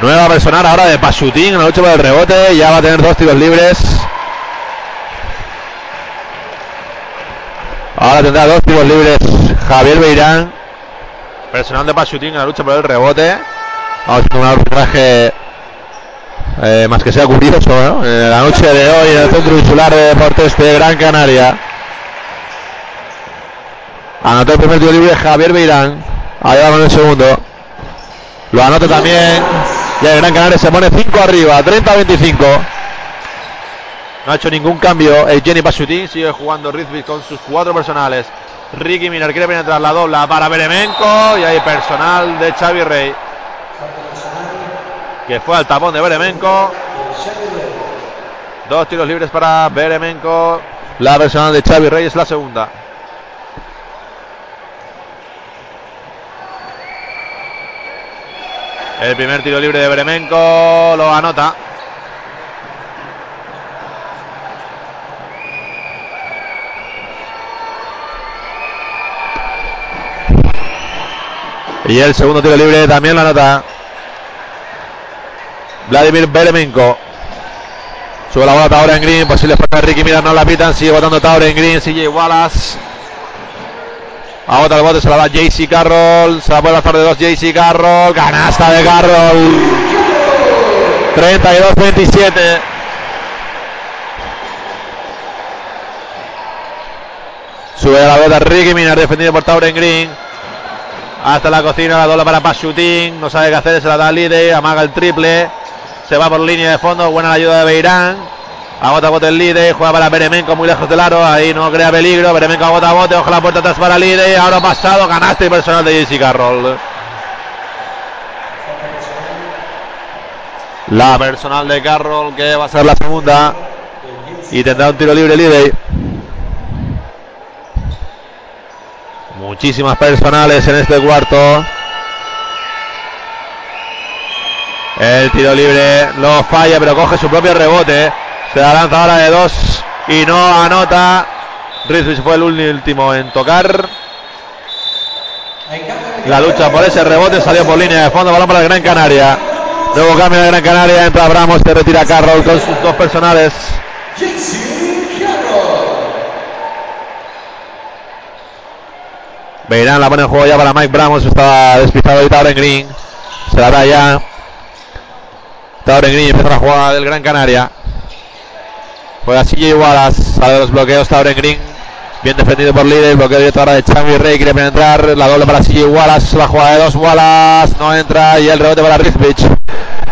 A: Nueva personal ahora de Pasutín en la lucha por el rebote. Ya va a tener dos tiros libres. Ahora tendrá dos tiros libres Javier Beirán. Personal de Pasutín en la lucha por el rebote. Vamos a un arbitraje eh, más que sea curioso, ¿no? En la noche de hoy en el Centro Insular de Deportes de Gran Canaria. Anotó el primer tiro libre Javier Beirán. Ahí va con el segundo. Lo anota también. Y el Gran Canaria se pone 5 arriba, 30-25. No ha hecho ningún cambio. El Jenny Pasutín sigue jugando Rizvich con sus cuatro personales. Ricky Minar quiere penetrar la dobla para Beremenko. Y hay personal de Xavi Rey. Que fue al tapón de Beremenko. Dos tiros libres para Beremenko. La personal de Xavi Rey es la segunda. El primer tiro libre de Beremenko lo anota. Y el segundo tiro libre también lo anota. Vladimir Beremenko. Sube la bola Tauren Green. Posible falta Ricky Mira, no la pitan. Sigue votando Tauren Green. CJ Wallace. Agota el bote, se la da JC Carroll. Se la puede lanzar de dos JC Carroll. Canasta de Carroll. 32-27. Sube la bota Ricky Minar, defendido por Tauren Green. Hasta la cocina, la dobla para Pasutín. No sabe qué hacer, se la da Lide. Amaga el triple. Se va por línea de fondo. Buena la ayuda de Beirán. Agota bote el Lide. Juega para Beremenko muy lejos del aro. Ahí no crea peligro. Beremenko agota bote. Ojo la puerta atrás para Lide. Ahora pasado. Ganaste personal de JC Carroll. La personal de Carroll que va a ser la segunda. Y tendrá un tiro libre Lidey. Muchísimas personales en este cuarto. El tiro libre lo falla, pero coge su propio rebote. Se la lanza ahora de dos y no anota. Rizvich fue el último en tocar. La lucha por ese rebote salió por línea de fondo. Balón para el Gran Canaria. Luego cambio de Gran Canaria. Entra Abramos. Se retira Carroll con sus dos personales. Beirán la pone en juego ya para Mike Bramos. Estaba despistado ahorita Tauren Green. Se la da ya. Tauren Green empieza la jugada del Gran Canaria. Juega CJ Wallace. Sale los bloqueos Tauren Green. Bien defendido por líder. Bloqueo directo ahora de Chambi Rey. Quiere penetrar. La doble para CJ Wallace. La jugada de dos Wallace. No entra. Y el rebote para Rizvich.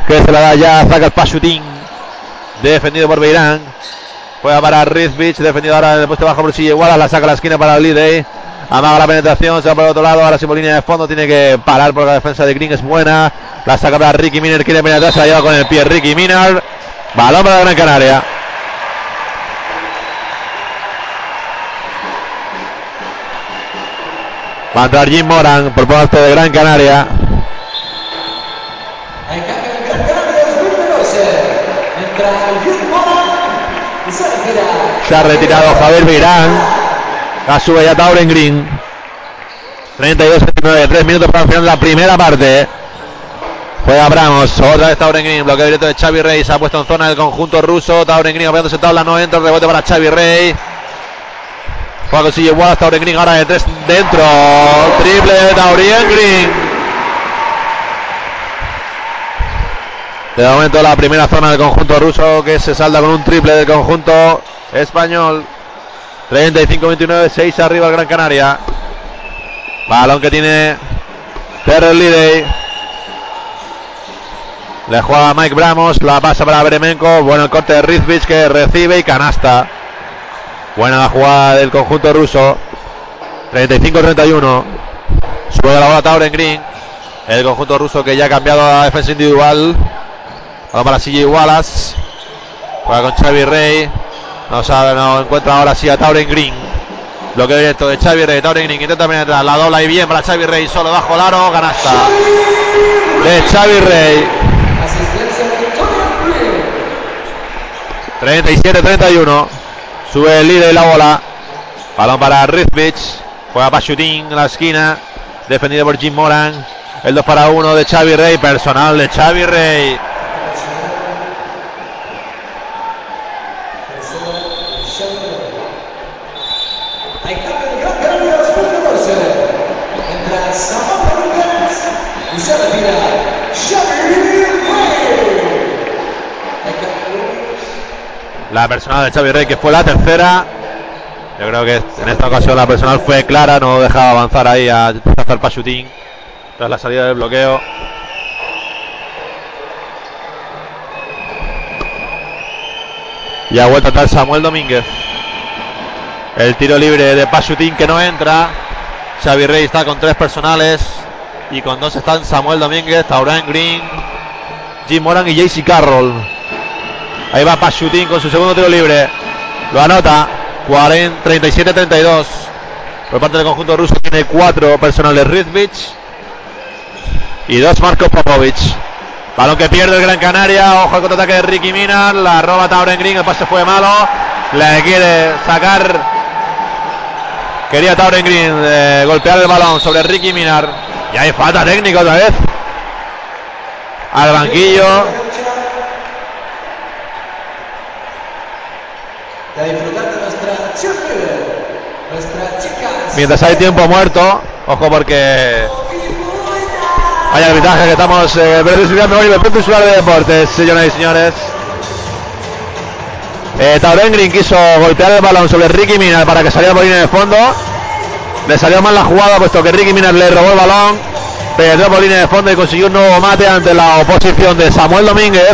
A: Que se la da ya. Saca el Pashutin. Defendido por Beirán. Juega para Rizvich. Defendido ahora en el puesto bajo por CJ Wallace. La saca a la esquina para Lidey. Amaga la penetración, se va por el otro lado, ahora sí por línea de fondo, tiene que parar porque la defensa de Green es buena. La saca para Ricky Miner, quiere penetrar, se la lleva con el pie Ricky Miner. Balón para Gran Canaria. Va a Jim Moran por parte de Gran Canaria.
B: Hay cambio en Gran Canaria 2014. Entra Jim Moran y se
A: ha retirado Javier Beirán. La sube ya Tauren Green. 32-39, 3 minutos para final la primera parte. Juega Abramos, otra vez Tauren Green, bloqueo directo de Xavi Rey, se ha puesto en zona del conjunto ruso, Tauren Green apoyándose en tabla, no entra, rebote para Xavi Rey. Juega con sigue Wallace, Tauren Green ahora de 3 dentro, triple de Tauren. De momento la primera zona del conjunto ruso que se salda con un triple del conjunto español. 35-29, 6 arriba el Gran Canaria. Balón que tiene Terrell Lidey. Le juega Mike Bramos, la pasa para Bremenko. Bueno el corte de Rizvich que recibe y canasta. Buena jugada del conjunto ruso. 35-31. Sube la bola Tauren Green. El conjunto ruso que ya ha cambiado la defensa individual. Vamos para CJ Wallace. Juega con Xavi Rey. No sabe, no encuentra ahora sí a Tauren Green. Bloqueo directo de Xavi Rey. Tauren Green intenta penetrar. La dobla y bien para Xavi Rey. Solo bajo el aro. Canasta. De Xavi Rey.
B: Asistencia de Tony Green.
A: 37-31. Sube el líder y la bola. Balón para Rizvich. Juega para Shooting en la esquina. Defendido por Jim Moran. El 2 para 1 de Xavi Rey. Personal de Xavi Rey
B: en Gran Canaria 2014. Entra Samuel Rodríguez y se retira Xavi Rey. Hay cambio.
A: La personal de Xavi Rey que fue la tercera. Yo creo que en esta ocasión la personal fue clara. No dejaba avanzar ahí a hacer Pashutín. Tras la salida del bloqueo. Y ha vuelto a estar Samuel Domínguez. El tiro libre de Pashutín que no entra. Xavi Rey está con tres personales. Y con dos están Samuel Domínguez, Taurán Green, Jim Moran y JC Carroll. Ahí va Pashutín con su segundo tiro libre. Lo anota. 40, 37-32. Por parte del conjunto ruso tiene cuatro personales Rizvich. Y dos Marco Popovic. Balón que pierde el Gran Canaria. Ojo al contraataque de Ricky Minar. La roba Tauren Green. El pase fue malo. Le quiere sacar. Quería Tauren Green eh, golpear el balón sobre Ricky Minar. Y hay falta técnica otra vez. Al banquillo.
B: Y a disfrutar de nuestra cheerleader, nuestra chica.
A: Mientras hay tiempo muerto. Ojo porque hay arbitraje que estamos eh, precisando hoy Insular de Deportes, señoras y señores. Eh, Tauren quiso golpear el balón sobre Ricky Minar para que saliera por línea de fondo. Le salió mal la jugada puesto que Ricky Minar le robó el balón. Penetró por línea de fondo y consiguió un nuevo mate ante la oposición de Samuel Domínguez.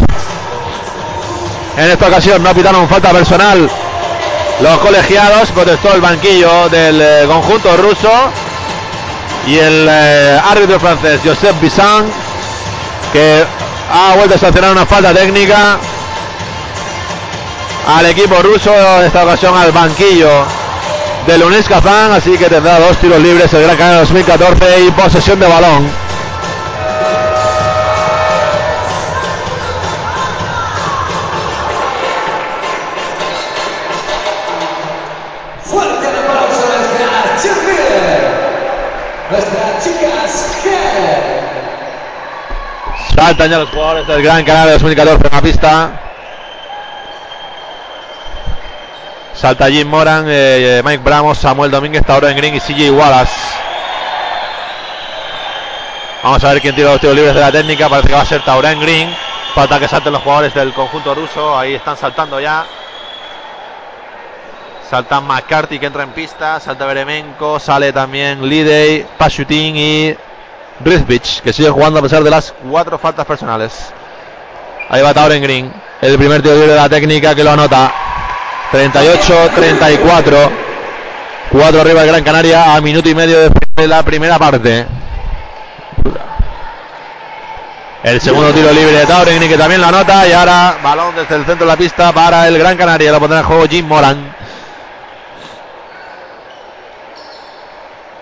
A: En esta ocasión no pitaron falta personal los colegiados, protestó el banquillo del eh, conjunto ruso y el eh, árbitro francés Joseph Bissan que ha vuelto a sancionar una falta técnica al equipo ruso, en esta ocasión al banquillo de Lunis Kazan, así que tendrá dos tiros libres el Gran Canaria 2014 y posesión de balón. Saltan ya los jugadores del Gran Canaria 2014 en la pista. Salta Jim Moran, eh, Mike Bramos, Samuel Domínguez, Tauren Green y CJ Wallace. Vamos a ver quién tira los tiros libres de la técnica. Parece que va a ser Tauren Green. Falta que salten los jugadores del conjunto ruso. Ahí están saltando ya. Salta McCarthy que entra en pista. Salta Beremenko. Sale también Lidey, Pashutin y Rizvich que sigue jugando a pesar de las cuatro faltas personales. Ahí va Tauren Green. El primer tiro libre de la técnica que lo anota. 38-34. 4 arriba el Gran Canaria a minuto y medio de la primera parte. El segundo tiro libre de Tauren Green que también lo anota. Y ahora balón desde el centro de la pista para el Gran Canaria. Lo pondrá en juego Jim Moran.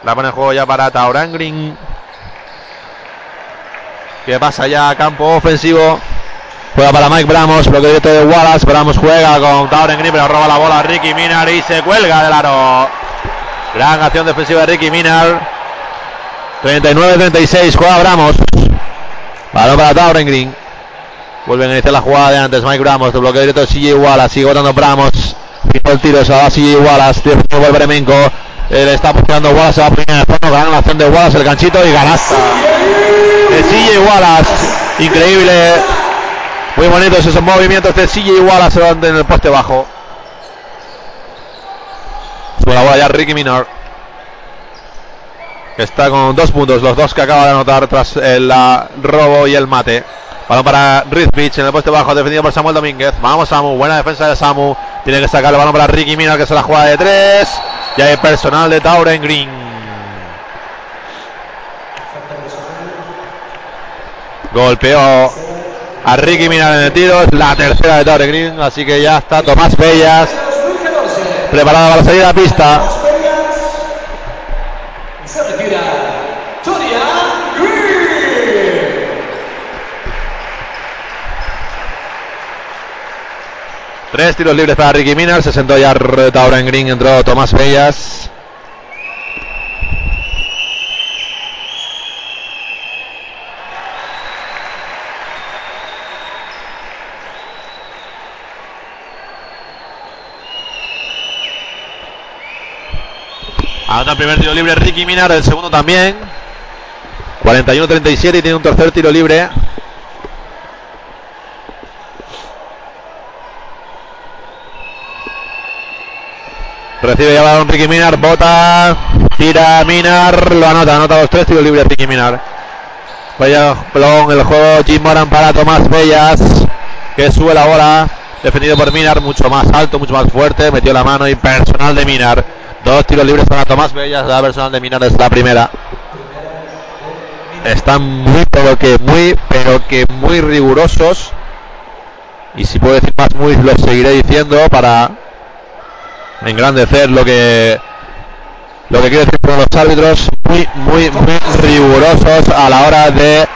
A: La pone en juego ya para Tauren Green. Que pasa ya campo ofensivo. Juega para Mike Bramos, bloqueo directo de Wallace. Bramos juega con Tauren Green, pero roba la bola Ricky Minar y se cuelga del aro. Gran acción defensiva de Ricky Minar. 39-36, juega Bramos. Balón para Tauren Green. Vuelven a iniciar la jugada de antes. Mike Bramos, de bloqueo directo de CJ Wallace. Sigue votando Bramos. Fijo el tiro, se va a CJ Wallace. Defendido por Bremenko. Le está posicionando Wallace, se va a poner en el. Gran acción de Wallace, el ganchito y ganasta. De CJ Wallace. Increíble. Muy bonitos esos movimientos de CJ Wallace en el poste bajo. Sube la bola ya Ricky Minor. Que está con dos puntos, los dos que acaba de anotar tras el ah, robo y el mate. Balón para Rizvich en el poste bajo, defendido por Samuel Domínguez. Vamos, Samu. Buena defensa de Samu. Tiene que sacar el balón para Ricky Minor, que se la juega de tres. Y hay personal de Tauren Green. Golpeó a Ricky Minor en el tiro. Es la tercera de Tauren Green. Así que ya está Tomás Bellas
B: 2014.
A: preparado para salir a la pista. Tres tiros libres para Ricky Minar. Se sentó ya Tauren Green. Entró Tomás Bellas. Anota el primer tiro libre Ricky Minar. El segundo también. 41-37 y tiene un tercer tiro libre. Recibe ya balón Ricky Minar, bota, tira Minar, lo anota, anota los tres tiros libres Ricky Minar. Vaya balón el juego Jim Moran para Tomás Bellas, que sube la bola, defendido por Minar, mucho más alto, mucho más fuerte, metió la mano y personal de Minar. Dos tiros libres para Tomás Bellas, la personal de Minar es la primera. Están muy, pero que muy, pero que muy rigurosos. Y si puedo decir más muy, lo seguiré diciendo para engrandecer lo que lo que quiero decir con los árbitros muy muy muy rigurosos a la hora de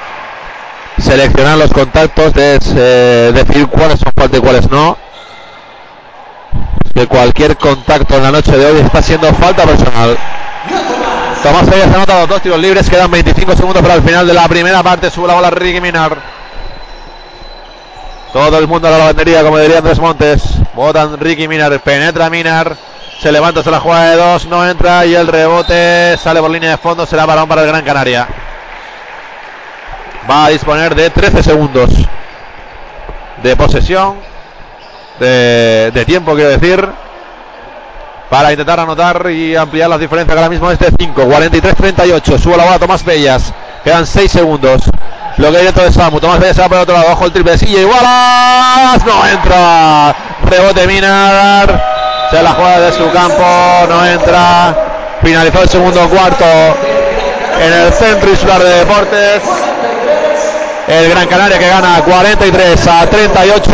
A: seleccionar los contactos de eh, decir cuáles son falta y cuáles no que cualquier contacto en la noche de hoy está siendo falta personal Tomás Sayas ha anotado dos tiros libres quedan 25 segundos para el final de la primera parte sube la bola Ricky Minar todo el mundo a la lavandería, como diría Andrés Montes. Botan Ricky Minar, penetra Minar. Se levanta, se la juega de dos, no entra y el rebote sale por línea de fondo. Será balón para el Gran Canaria. Va a disponer de 13 segundos de posesión, de, tiempo, quiero decir, para intentar anotar y ampliar las diferencias. que Ahora mismo es de 5, 43-38. Sube la bola Tomás Bellas. Quedan 6 segundos. Lo que directo de Samu. Tomás Bellas va el otro lado. Ojo el triple Silla. Igualas. No entra. Rebote Minar. Se la juega de su campo. No entra. Finalizó el segundo cuarto. En el centro insular de deportes. El Gran Canaria que gana 43 a 38.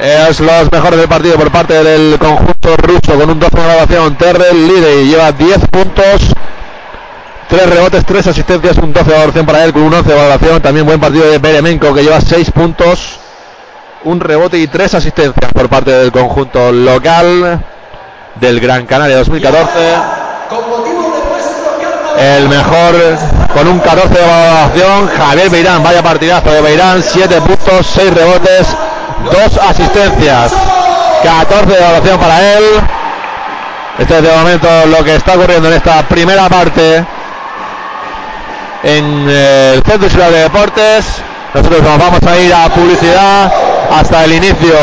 A: Es los mejores del partido por parte del conjunto ruso con un 12 de grabación. Terrell líder y lleva 10 puntos, 3 rebotes, 3 asistencias, un 12 de valoración para él con un 11 de valoración. También buen partido de Beremenko que lleva 6 puntos, un rebote y 3 asistencias por parte del conjunto local del Gran Canaria 2014.
B: Con motivo de nuestro carnaval.
A: El mejor con un 14 de valoración, Javier Beirán. Vaya partidazo de Beirán, 7 puntos, 6 rebotes, 2 asistencias. 14 de valoración para él. Este es de momento lo que está ocurriendo en esta primera parte en eh, el Centro Ciudad de Deportes. Nosotros nos vamos a ir a publicidad hasta el inicio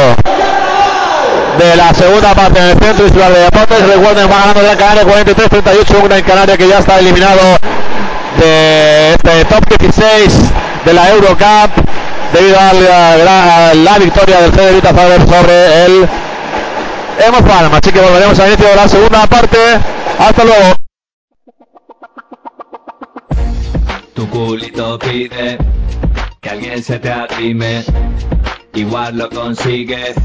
A: de la segunda parte en el Centro Ciudad de Deportes. Recuerden, va ganando Gran Canaria 43-38, un Gran Canaria que ya está eliminado de este top 16 de la Eurocup debido a la, la victoria del Federica Faber sobre el Hemos Palma. Así que volveremos al inicio de la segunda parte. Hasta luego.
C: Tu culito pide que alguien se te arrime, igual lo consigues.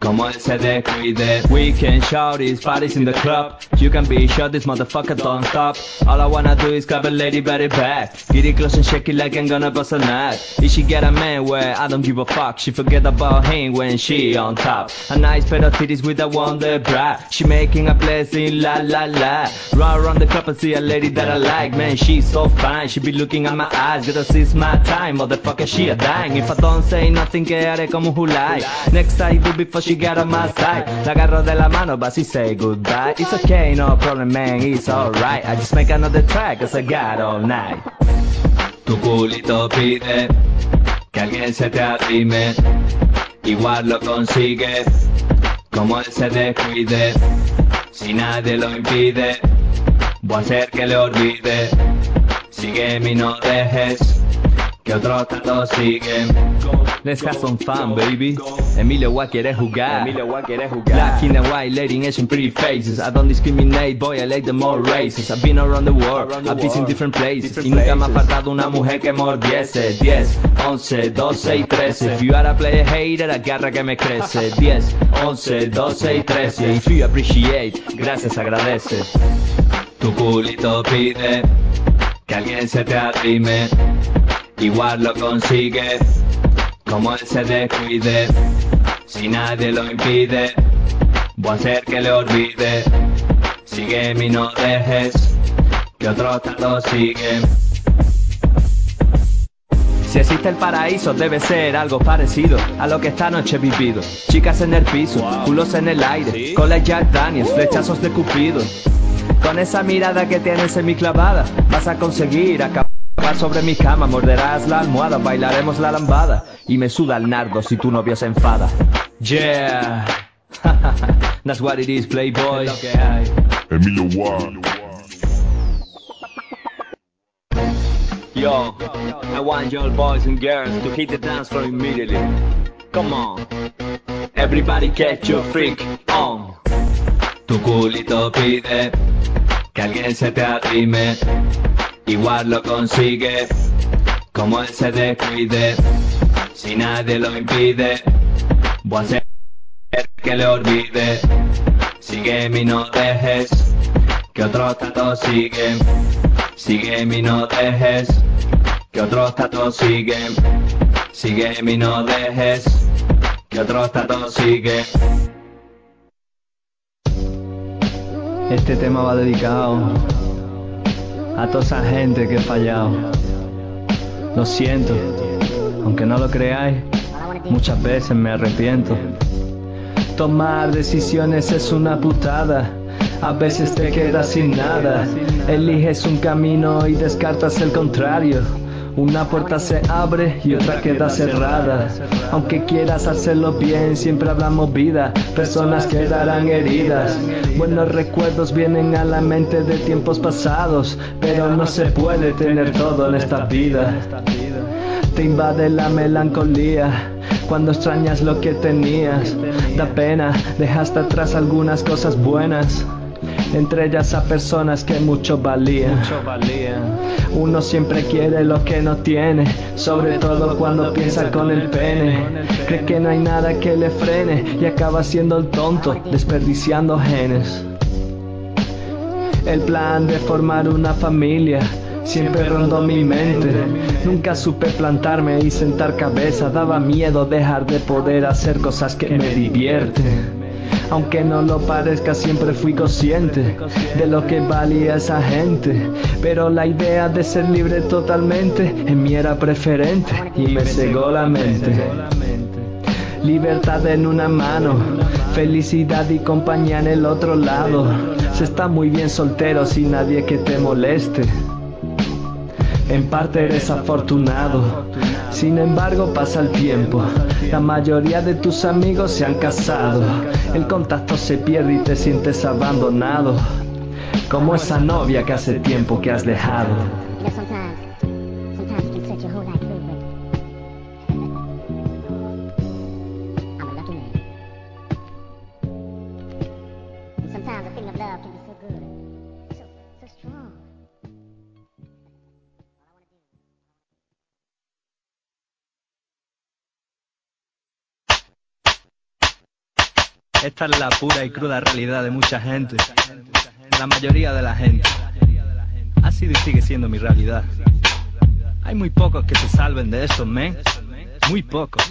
C: Como él se descuide We can shout these parties in the club. You can be sure this motherfucker don't stop. All I wanna do is grab a lady very bad. Get it close and shake it like I'm gonna bust a nut. If she get a man where I don't give a fuck. She forget about him when she on top. A nice pair of titties with a wonder bra. She making a blessing la la la. Run around the club and see a lady that I like. Man she's so fine. She be looking at my eyes. Gotta seize my time. Motherfucker she a dying If I don't say nothing que haré como who like Next time will before she get on my side La agarro de la mano but she say goodbye. It's okay no problem man It's alright. I just make another track Cause I got all night. Tu culito pide que alguien se te arrime, igual lo consigues, como él se descuide, si nadie lo impide, voy a hacer que le olvide, sigue mi no dejes, que otros tantos siguen. Let's have some fun, baby. Emilio Wa quiere jugar. Emilio Wa quiere jugar. Black in and white, lady Asian pretty faces. I don't discriminate, boy, I like the more races. I've been around the world, I've been in different places. Y nunca me ha faltado una mujer que mordiese. 10, 11, 12 y 13. If you are a player hater, agarra que me crece. 10, 11, 12 y 13. If you appreciate, gracias, agradece. Tu culito pide que alguien se te arrime. Igual lo consigues, como él se descuide. Si nadie lo impide, voy a hacer que le olvide. Sigue mi no dejes, que otros tantos siguen. Si existe el paraíso debe ser algo parecido a lo que esta noche he vivido. Chicas en el piso, culos en el aire, con la Jack Daniels, flechazos de Cupido. Con esa mirada que tienes en mi clavada, vas a conseguir acabar sobre mi cama, morderás la almohada, bailaremos la lambada y me suda el nardo si tu novio se enfada. Yeah, that's what it is, playboy.
D: Emilio Wa.
C: Yo, I want your boys and girls to hit the dance floor immediately. Come on, everybody get your freak on. Tu culito pide que alguien se te arrime, igual lo consigue, como él se descuide, si nadie lo impide, voy a hacer que le olvide, sigue mi no dejes, que otros tantos siguen, sigue mi no dejes, que otros tantos siguen, sigue mi no dejes, que otros tantos siguen. Este tema va dedicado a toda esa gente que he fallado. Lo siento, aunque no lo creáis, muchas veces me arrepiento. Tomar decisiones es una putada. A veces te quedas sin nada. Eliges un camino y descartas el contrario. Una puerta se abre y otra queda cerrada. Aunque quieras hacerlo bien, siempre habrá movida. Personas quedarán heridas. Buenos recuerdos vienen a la mente de tiempos pasados. Pero no se puede tener todo en esta vida. Te invade la melancolía cuando extrañas lo que tenías. Da pena, dejaste atrás algunas cosas buenas. Entre ellas a personas que mucho valían. Uno siempre quiere lo que no tiene, sobre todo cuando piensa con el pene. Cree que no hay nada que le frene y acaba siendo el tonto, desperdiciando genes. El plan de formar una familia siempre rondó mi mente. Nunca supe plantarme y sentar cabeza, daba miedo dejar de poder hacer cosas que me divierten. Aunque no lo parezca, siempre fui consciente de lo que valía esa gente. Pero la idea de ser libre totalmente en mí era preferente y me cegó la mente. Libertad en una mano, felicidad y compañía en el otro lado. Se está muy bien soltero sin nadie que te moleste. En parte eres afortunado, sin embargo pasa el tiempo. La mayoría de tus amigos se han casado. El contacto se pierde y te sientes abandonado. Como esa novia que hace tiempo que has dejado. Esta es la pura y cruda realidad de mucha gente. La mayoría de la gente. Ha sido y sigue siendo mi realidad. Hay muy pocos que se salven de esto, men. Muy pocos.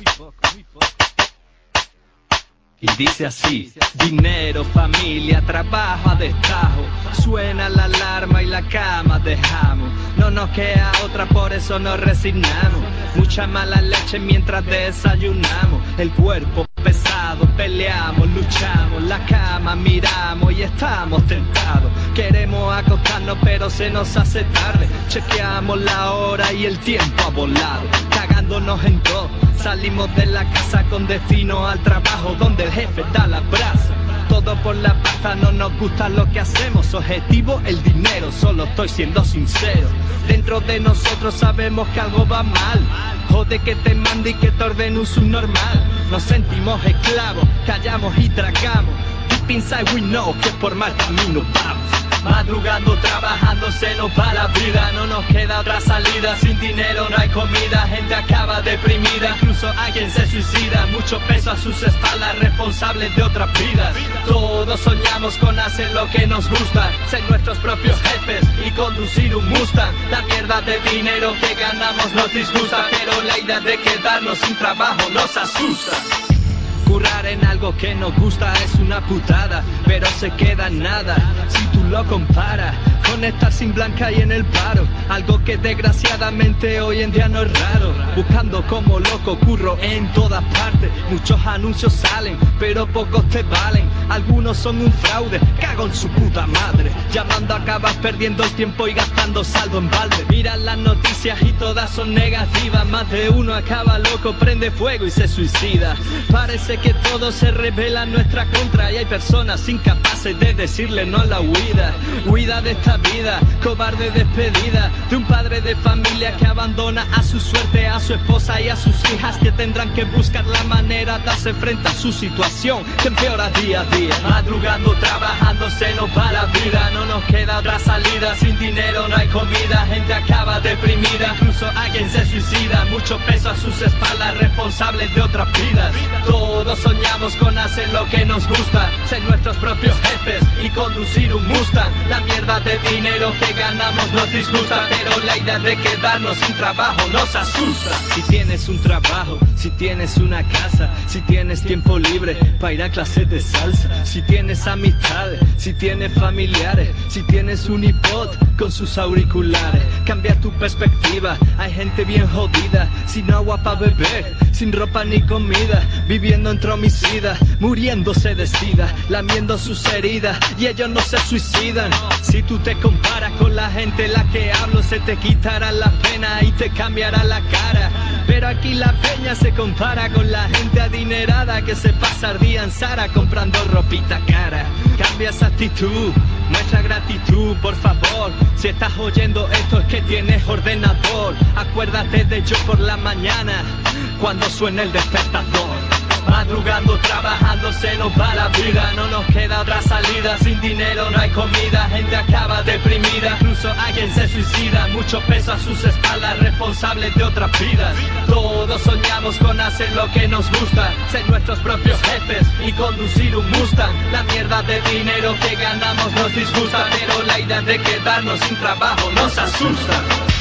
C: Y dice así, dinero, familia, trabajo a destajo. Suena la alarma y la cama dejamos. No nos queda otra, por eso nos resignamos. Mucha mala leche mientras desayunamos. El cuerpo pesado, peleamos, luchamos. La cama miramos y estamos tentados. Queremos acostarnos pero se nos hace tarde. Chequeamos la hora y el tiempo ha volado. Cagándonos en todo. Salimos de la casa con destino al trabajo donde el jefe da la brasa. Todo por la pasta, no nos gusta lo que hacemos. Objetivo, el dinero, solo estoy siendo sincero. Dentro de nosotros sabemos que algo va mal. Jode que te mande y que te ordene un subnormal. Nos sentimos esclavos, callamos y tragamos. Deep inside we know que por mal camino vamos. Madrugando, trabajando, se nos va la vida. No nos queda otra salida. Sin dinero no hay comida. Gente acaba deprimida. Incluso hay quien se suicida. Mucho peso a sus espaldas, responsables de otras vidas. Todos soñamos con hacer lo que nos gusta. Ser nuestros propios jefes y conducir un Mustang. La mierda de dinero que ganamos nos disgusta. Pero la idea de quedarnos sin trabajo nos asusta. En algo que nos gusta es una putada, pero se queda nada si tú lo comparas con estar sin blanca y en el paro. Algo que desgraciadamente hoy en día no es raro. Buscando como loco curro en todas partes. Muchos anuncios salen, pero pocos te valen. Algunos son un fraude, cago en su puta madre. Llamando acabas perdiendo el tiempo y gastando saldo en balde. Mira las noticias y todas son negativas. Más de uno acaba loco, prende fuego y se suicida. Parece que todo se revela en nuestra contra y hay personas incapaces de decirle no a la huida. Huida de esta vida, cobarde despedida de un padre de familia que abandona a su suerte, a su esposa y a sus hijas que tendrán que buscar la manera de hacer frente a su situación que empeora día a día. Madrugando, trabajando, se nos va la vida, no nos queda otra salida. Sin dinero no hay comida, gente acaba deprimida, incluso alguien se suicida. Mucho peso a sus espaldas, responsables de otras vidas. Todos soñamos con hacer lo que nos gusta, ser nuestros propios jefes y conducir un Mustang. La mierda de dinero que ganamos nos disgusta, pero la idea de quedarnos sin trabajo nos asusta. Si tienes un trabajo, si tienes una casa, si tienes tiempo libre para ir a clases de salsa, si tienes amistades, si tienes familiares, si tienes un iPod con sus auriculares, cambia tu perspectiva. Hay gente bien jodida, sin agua para beber, sin ropa ni comida, viviendo entre homicidas, muriéndose de sida, lamiendo sus heridas y ellos no se suicidan. Si tú te comparas con la gente la que hablo, se te quitará la pena y te cambiará la cara. Pero aquí la peña se compara con la gente adinerada que se pasa el día en Sara comprando ropita cara. Cambia esa actitud, muestra gratitud, por favor. Si estás oyendo esto es que tienes ordenador. Acuérdate de yo por la mañana, cuando suene el despertador. Madrugando, trabajando, se nos va la vida. No nos queda otra salida. Sin dinero no hay comida, gente acaba deprimida, incluso alguien se suicida, mucho peso a sus espaldas, responsables de otras vidas. Todos soñamos con hacer lo que nos gusta, ser nuestros propios jefes y conducir un Mustang. La mierda de dinero que ganamos nos disgusta, pero la idea de quedarnos sin trabajo nos asusta.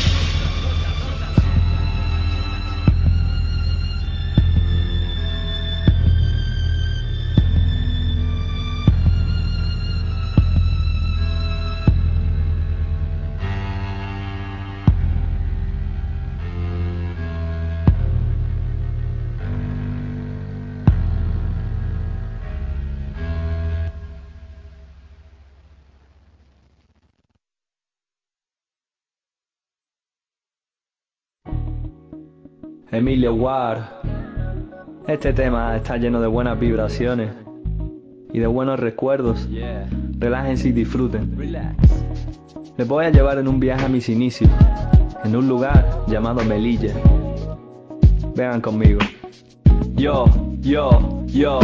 E: Emilio Ward. Este tema está lleno de buenas vibraciones y de buenos recuerdos. Relájense y disfruten. Les voy a llevar en un viaje a mis inicios, en un lugar llamado Melilla. Vengan conmigo. Yo, yo, yo.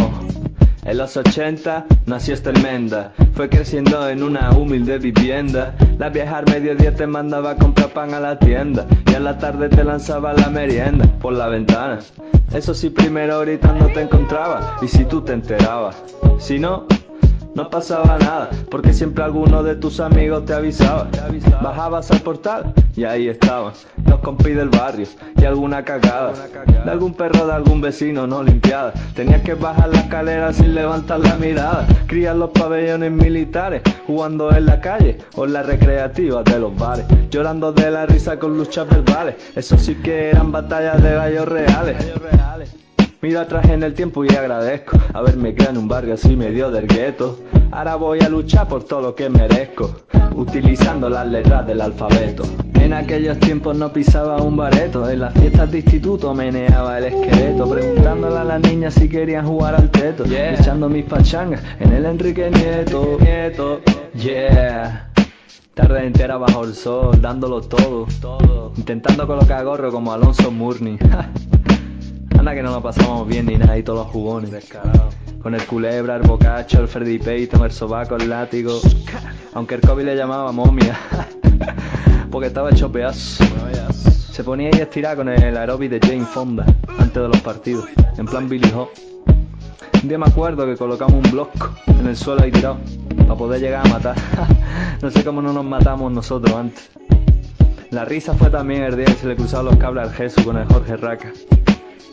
E: En los 80 nació esta enmenda. Fue creciendo en una humilde vivienda. La vieja al mediodía te mandaba a comprar pan a la tienda. Y a la tarde te lanzaba la merienda por la ventana. Eso sí, primero ahorita no te encontraba. Y si tú te enterabas. Si no, no pasaba nada, porque siempre alguno de tus amigos te avisaba. Bajabas al portal y ahí estaban los compis del barrio y alguna cagada de algún perro de algún vecino no limpiada. Tenías que bajar la escalera sin levantar la mirada. Crías los pabellones militares, jugando en la calle o en las recreativas de los bares, llorando de la risa con luchas verbales. Eso sí que eran batallas de gallos reales. Miro atrás en el tiempo y agradezco haberme creado en un barrio así medio del gueto. Ahora voy a luchar por todo lo que merezco, utilizando las letras del alfabeto. En aquellos tiempos no pisaba un bareto, en las fiestas de instituto meneaba el esqueleto, preguntándole a las niñas si querían jugar al teto, echando mis pachangas en el Enrique Nieto. Nieto, yeah. Tarde entera bajo el sol, dándolo todo, intentando colocar gorro como Alonso Murni. Que no lo pasamos bien ni nada y todos los jugones. Con el culebra, el bocacho, el Freddy Payton, el sobaco, el látigo. Aunque el COVID le llamaba momia. Porque estaba hecho pedazo. Se ponía ahí a estirar con el aeróbic de Jane Fonda antes de los partidos. En plan Billy Hop. Un día me acuerdo que colocamos un bloco en el suelo ahí tirado. Para poder llegar a matar. no sé cómo no nos matamos nosotros antes. La risa fue también el día que se le cruzaron los cables al Jesús con el Jorge Raca.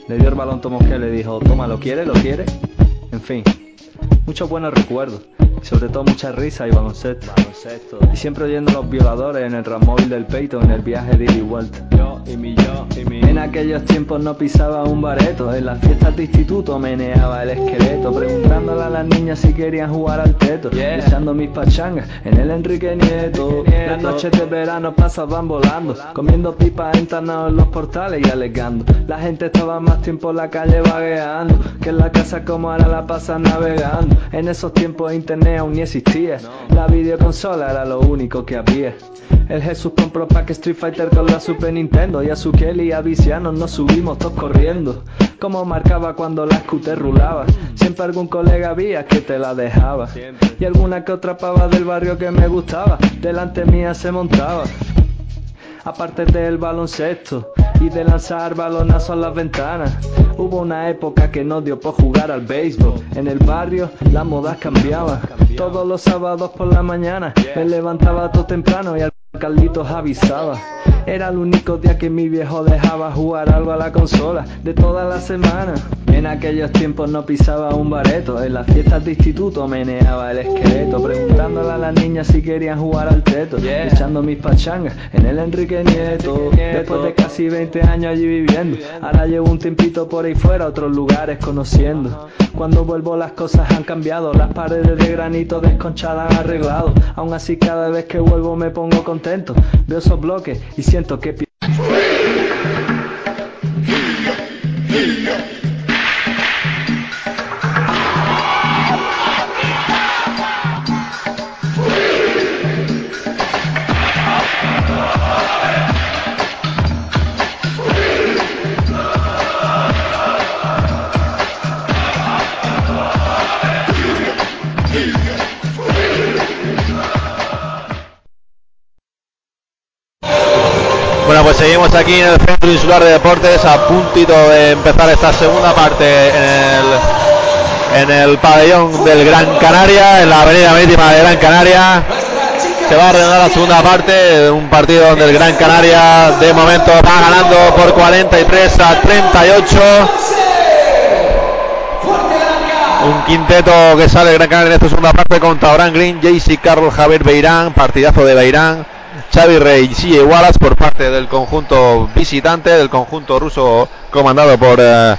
E: Le dio el balón y le dijo, toma, ¿lo quiere? ¿Lo quiere? En fin, muchos buenos recuerdos. Y sobre todo mucha risa y baloncesto. Y siempre oyendo a los violadores en el ramóvil del peito en el viaje de ida y vuelta. Yo y mi yo y mi. En aquellos tiempos no pisaba un bareto. En las fiestas de instituto meneaba el esqueleto. Preguntándole a las niñas si querían jugar al teto. Echando mis pachangas en el Enrique Nieto. Las noches de verano pasaban volando. Comiendo pipas entanados en los portales y alegando. La gente estaba más tiempo en la calle vagueando. Que en la casa como ahora la pasan navegando. En esos tiempos internet aún ni existía. La videoconsola era lo único que había. El Jesús compró pack Street Fighter con la Super Nintendo y a su Kelly y a Viciano nos subimos todos corriendo. Como marcaba cuando la scooter rulaba. Siempre algún colega había que te la dejaba. Y alguna que otra pava del barrio que me gustaba. Delante mía se montaba. Aparte del baloncesto y de lanzar balonazos a las ventanas. Hubo una época que no dio por jugar al béisbol. En el barrio las modas cambiaban. Todos los sábados por la mañana me levantaba todo temprano y al Carlitos avisaba. Era el único día que mi viejo dejaba jugar algo a la consola de toda la semana. En aquellos tiempos no pisaba un bareto, en las fiestas de instituto meneaba el esqueleto, preguntándole a las niñas si querían jugar al teto, echando mis pachangas en el Enrique Nieto. Después de casi 20 años allí viviendo, ahora llevo un tiempito por ahí fuera, otros lugares conociendo. Cuando vuelvo las cosas han cambiado, las paredes de granito desconchadas han arreglado. Aún así cada vez que vuelvo me pongo contento, veo esos bloques y siento que...
A: Bueno, pues seguimos aquí en el Centro Insular de Deportes a puntito de empezar esta segunda parte en el, en el pabellón del Gran Canaria, en la avenida marítima de Gran Canaria. Se va a ordenar la segunda parte, un partido donde el Gran Canaria de momento va ganando por 43 a 38. Un quinteto que sale Gran Canaria en esta segunda parte con Taurán Green, JC Carroll, Javier Beirán, partidazo de Beirán. Xavi CJ Wallace por parte del conjunto visitante, del conjunto ruso comandado por eh,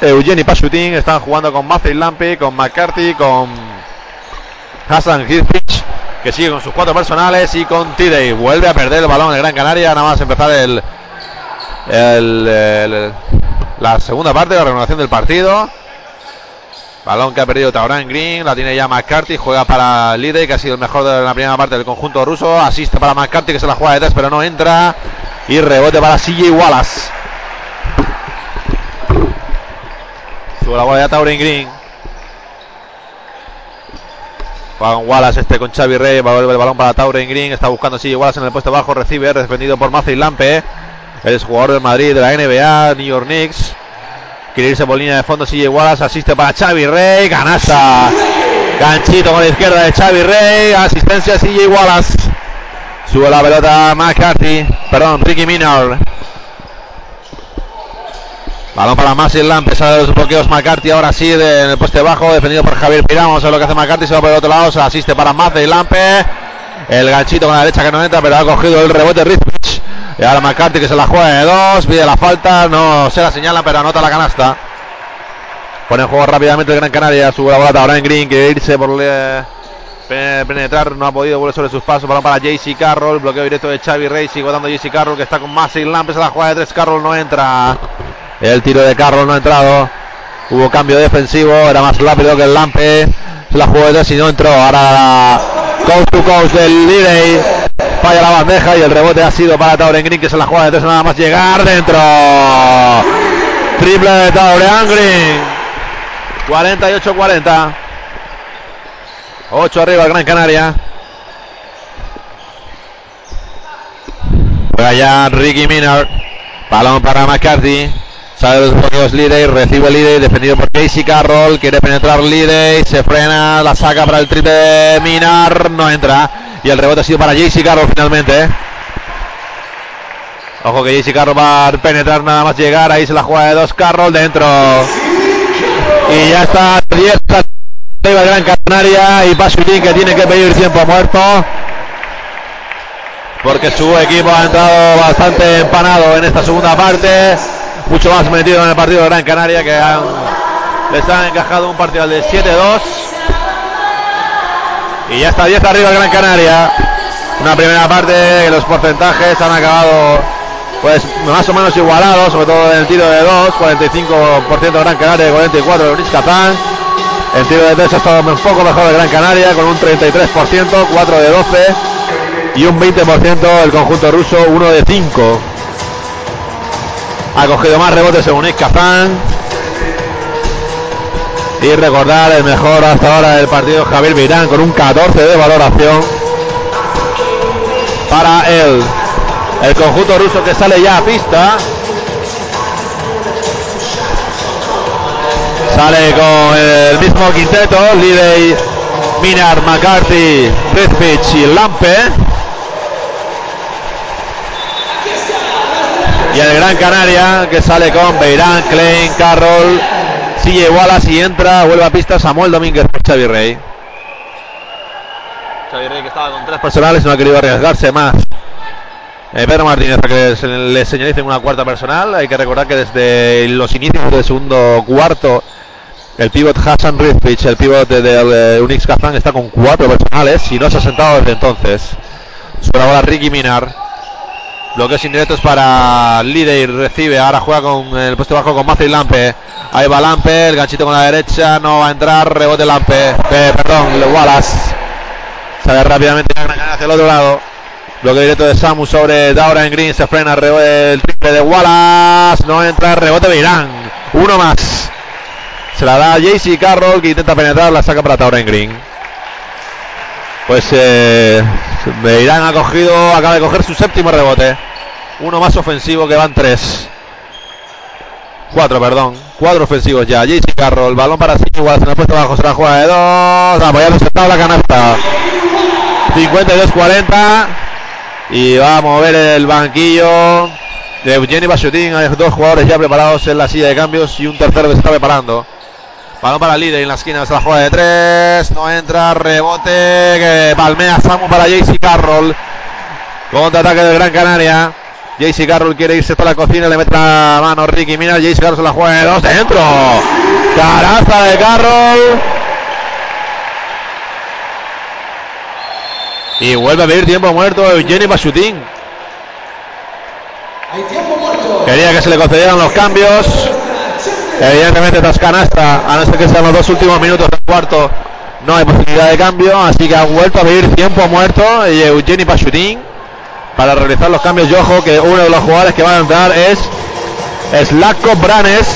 A: Eugeni Pashutin. Están jugando con Matthew Lampe, con McCarthy, con Hassan Hirfich, que sigue con sus cuatro personales, y con Tidey. Vuelve a perder el balón el Gran Canaria, nada más empezar el- la segunda parte de la renovación del partido. Balón que ha perdido Taurán Green, la tiene ya McCarthy, juega para Lidey, que ha sido el mejor de la primera parte del conjunto ruso. Asiste para McCarthy, que se la juega de tres, pero no entra. Y rebote para CJ Wallace. Sube la bola ya Taurán Green. Juega con Wallace este con Xavi Rey, va a volver el balón para Tauren Green, está buscando CJ Wallace en el puesto bajo, recibe, defendido por Maciej Lampe, el jugador del Madrid de la NBA, New York Knicks. Quiere por línea de fondo, sigue Wallace, asiste para Xavi Rey, canasta. Ganchito con la izquierda de Xavi Rey, asistencia CJ Wallace. Sube la pelota McCarthy, perdón, Ricky Minor. Balón para pesa de los bloqueos McCarthy, ahora sí, de- en el poste bajo, defendido por Javier Pirán. Vamos a ver lo que hace McCarthy, se va por el otro lado, se asiste para Massive Lampe. El ganchito con la derecha que no entra, pero ha cogido el rebote Rizvich. Y ahora McCarthy que se la juega de dos, pide la falta, no se la señala, pero anota la canasta. Pone en juego rápidamente el Gran Canaria, sube la bola ahora en Green, quiere irse por pe- penetrar, no ha podido, vuelve sobre sus pasos, balón para JC Carroll, bloqueo directo de Xavi Rey, sigue dando JC Carroll que está con Massive Lamp, se la juega de tres, Carroll no entra. El tiro de Carroll no ha entrado. Hubo cambio defensivo, era más rápido que el Lampe. Se la jugó de tres y no entró. Ahora coast to coast del Lidey. Falla la bandeja y el rebote ha sido para Tauren Green que se la juega de tres nada más llegar dentro. Triple de Tauren Green. 48-40. 8 arriba el Gran Canaria. Juega Ricky Minard. Balón para McCarthy. Sale los bloqueos Lidey, recibe Lidey, defendido por Casey Carroll, quiere penetrar Lidey, se frena, la saca para el triple de Minar, no entra. Y el rebote ha sido para JC Carroll finalmente. ¿eh? Ojo que JC Carroll va a penetrar nada más llegar, ahí se la juega de dos Carroll dentro. Y ya está 10 arriba Gran Canaria y Pasurín que tiene que pedir tiempo muerto porque su equipo ha entrado bastante empanado en esta segunda parte, mucho más metido en el partido de Gran Canaria que les han encajado un partido de 7-2 y ya está 10 arriba el Gran Canaria. Una primera parte los porcentajes han acabado pues más o menos igualados, sobre todo en el tiro de 2, 45% de Gran Canaria y 44% de Luis Kazán. El tiro de 3 ha estado un poco mejor de Gran Canaria con un 33%, 4 de 12 y un 20% el conjunto ruso, 1 de 5. Ha cogido más rebotes según Kazán. Y recordar el mejor hasta ahora del partido Javier Mirán con un 14 de valoración para él. El conjunto ruso que sale ya a pista. Sale con el mismo quinteto, Lidey, Minar, McCarthy, Rizvich y Lampe. Y el Gran Canaria que sale con Beirán, Klein, Carroll, sigue Wallace y entra, vuelve a pista Samuel Domínguez por Xavi Rey. Xavi Rey que estaba con tres personales no ha querido arriesgarse más. Eh, Pedro Martínez para que se le señalicen una cuarta personal. Hay que recordar que desde los inicios del segundo cuarto el pivot Hassan Rizvich, el pivot del de, Unix Kazan está con cuatro personales y no se ha sentado desde entonces. Sobre ahora Ricky Minar. Bloqueos indirectos para Lidey, recibe, ahora juega con el puesto bajo con Matthew Lampe. Ahí va Lampe, el ganchito con la derecha, no va a entrar, rebote Lampe, eh, perdón, Wallace. Sale rápidamente hacia el otro lado. Bloqueo directo de Samu sobre Daura en Green, se frena rebote, el triple de Wallace, no entra, rebote de Irán. Uno más. Se la da JC Carroll que intenta penetrar, la saca para Taura en Green. Pues eh, ha cogido, acaba de coger su séptimo rebote. Uno más ofensivo que van tres. Cuatro, perdón. Cuatro ofensivos ya. JC Carroll, balón para sí, igual se ha puesto bajo, será jugada de dos. Apoyando sentado la canasta. 52-40. Y va a mover el banquillo de Eugeni Bashutin. Hay dos jugadores ya preparados en la silla de cambios y un tercero que se está preparando. Balón para el líder en la esquina, es la jugada de tres. No entra, rebote. Que palmea Samu para JC Carroll. Contraataque del Gran Canaria. JC Carroll quiere irse para la cocina, le mete la mano Ricky Mina. JC Carroll se la juega de dos dentro. Caraza de Carroll. Y vuelve a pedir tiempo muerto Eugeni Bashutin. Quería que se le concedieran los cambios. Evidentemente tras canasta, a no ser que sean los dos últimos minutos del cuarto, no hay posibilidad de cambio, así que ha vuelto a pedir tiempo muerto y Eugeni Pachutin para realizar los cambios. Y ojo que uno de los jugadores que van a entrar es Slatko Branes,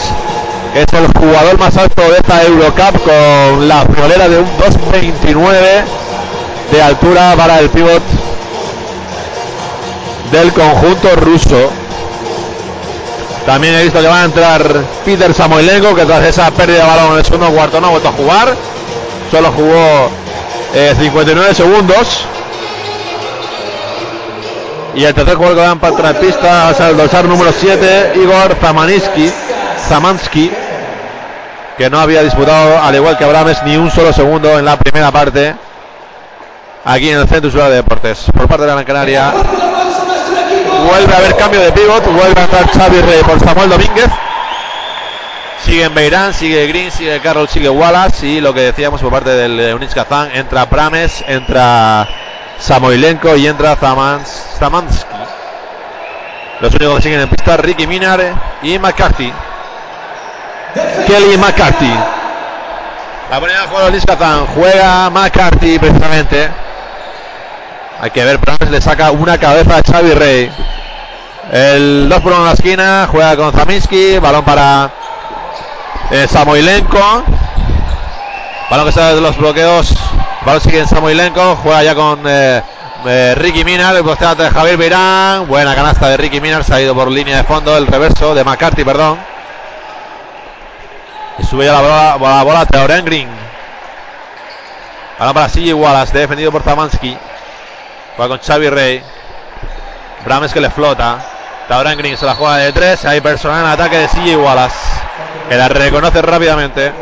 A: que es el jugador más alto de esta Eurocup con la friolera de un 2.29 de altura para el pivot del conjunto ruso. También he visto que va a entrar Peter Samoilenko, que tras esa pérdida de balón en el segundo cuarto no ha a jugar. Solo jugó eh, 59 segundos. Y el tercer jugador que va a entrar en pista es el dorsal número 7, Igor Zamaniski, Zamansky, que no había disputado, al igual que Abrames, ni un solo segundo en la primera parte. Aquí en el Centro Ciudad de Deportes. Por parte de la Gran Canaria, Vuelve a haber cambio de pivot. Vuelve a entrar Xavi Rey por Samuel Domínguez. Sigue en Beirán, sigue Green, sigue Carroll, sigue Wallace. Y lo que decíamos por parte del Unix Kazán, entra Prames, entra Samoilenko y entra Zamans, Zamansky. Los únicos que siguen en pista, Ricky Minar y McCarthy. Kelly McCarthy. La ponía a jugar Unix Kazán. Juega McCarthy precisamente. Hay que ver, Prames le saca una cabeza a Xavi Rey. El 2 por 1 en la esquina, juega con Zaminsky, balón para eh, Samoilenko. Balón que sale de los bloqueos. Balón sigue en Samoilenko, juega ya con eh, eh, Ricky Minar, el posteo de Javier Beirán. Buena canasta de Ricky Minar, se ha ido por línea de fondo, el reverso de McCarthy, perdón. Y sube ya la bola, la bola Teoren Green. Balón para Sigi Wallace, defendido por Zamansky. Va con Xavi Rey. Brames que le flota. Tauran Green se la juega de tres. Hay personal en ataque de CJ Wallace. Que la reconoce rápidamente.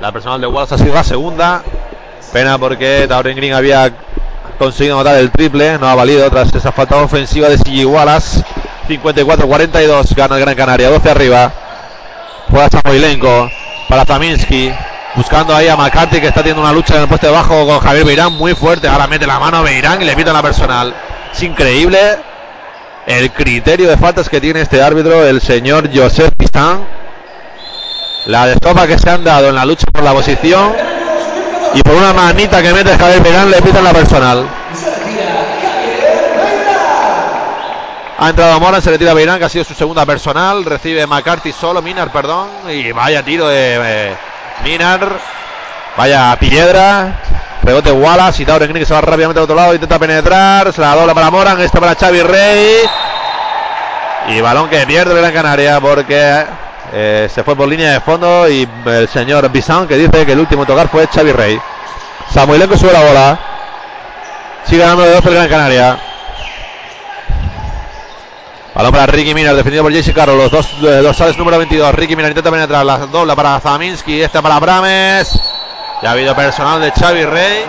A: La personal de Wallace ha sido la segunda. Pena porque Tauren Green había conseguido anotar el triple. No ha valido tras esa falta ofensiva de CJ Wallace. 54-42. Gana el Gran Canaria. 12 arriba. Juega Samoilenko para Zaminsky. Buscando ahí a McCarthy que está teniendo una lucha en el puesto de abajo con Javier Beirán muy fuerte. Ahora mete la mano a Beirán y le pita la personal. Es increíble el criterio de faltas que tiene este árbitro, el señor Joseph Pistán. La destopa que se han dado en la lucha por la posición. Y por una manita que mete Javier Beirán le pitan la personal. Ha entrado Moran, se le tira a Beirán, que ha sido su segunda personal. Recibe McCarthy solo, Minar, perdón. Y vaya tiro de eh, Minar. Vaya piedra. Rebote Wallace y Tauren Green que se va rápidamente al otro lado. Intenta penetrar. Se la dobla para Moran. Esta para Xavi Rey. Y balón que pierde Gran Canaria porque eh, se fue por línea de fondo. Y el señor Bisson que dice que el último tocar fue Xavi Rey. Samuelenko sube la bola. Sigue ganando de 12 el Gran Canaria. Balón para Ricky Minar, defendido por Jesse Carroll. Los dos eh, dorsales número 22. Ricky Minar intenta penetrar. La dobla para Zaminsky. Esta para Brames. Ya ha habido personal de Xavi Rey.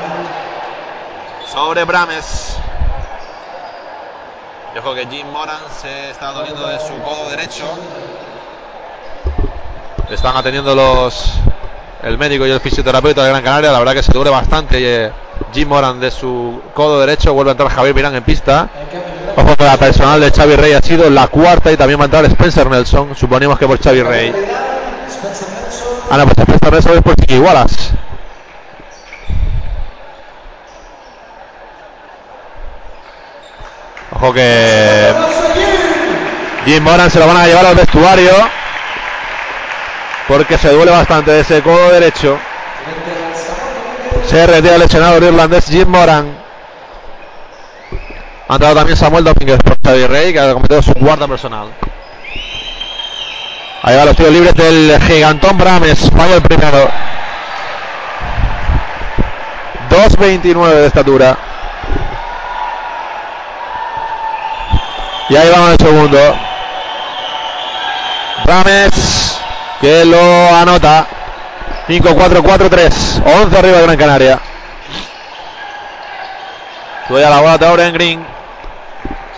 A: Sobre Brames. Dejo que Jim Moran se está doliendo de su codo derecho. Están atendiendo los el médico y el fisioterapeuta de Gran Canaria. La verdad que se duele bastante eh, Jim Moran de su codo derecho. Vuelve a entrar Javier Mirán en pista. Ojo que la personal de Xavi Rey ha sido la cuarta y también va a entrar Spencer Nelson. Suponemos que por Xavi Rey. Ah, no, pues Spencer Nelson es por Chiqui Wallace. Ojo que Jim Moran se lo van a llevar al vestuario. porque se duele bastante de ese codo derecho. Se retira el lesionado irlandés Jim Moran. Ha entrado también Samuel Domínguez por Xavi Rey, que ha cometido su guarda personal. Ahí va los tiros libres del gigantón Brames. Falla el primero. 2.29 de estatura. Y ahí vamos el segundo. Brames que lo anota. 5-4-4-3. 11 arriba de Gran Canaria. Sube a la bola de Oren Green.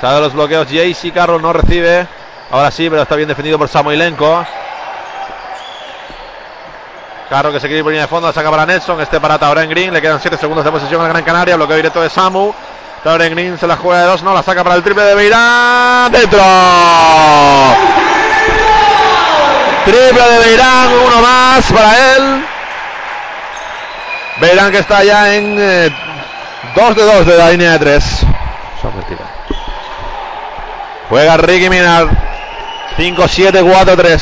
A: Sale los bloqueos JC Carroll no recibe. Ahora sí, pero está bien defendido por Samoilenko. Carro que se quiere ir por línea de fondo, la saca para Nelson, este para Tauren Green, le quedan 7 segundos de posesión al Gran Canaria, bloqueo directo de Samu. Tauren Green se la juega de dos, no, la saca para el triple de Beirán, dentro. Triple de Beirán, uno más para él. Beirán que está ya en 2 eh, de 2 de la línea de 3. Son mentiras. Juega Ricky Minar. 5-7-4-3.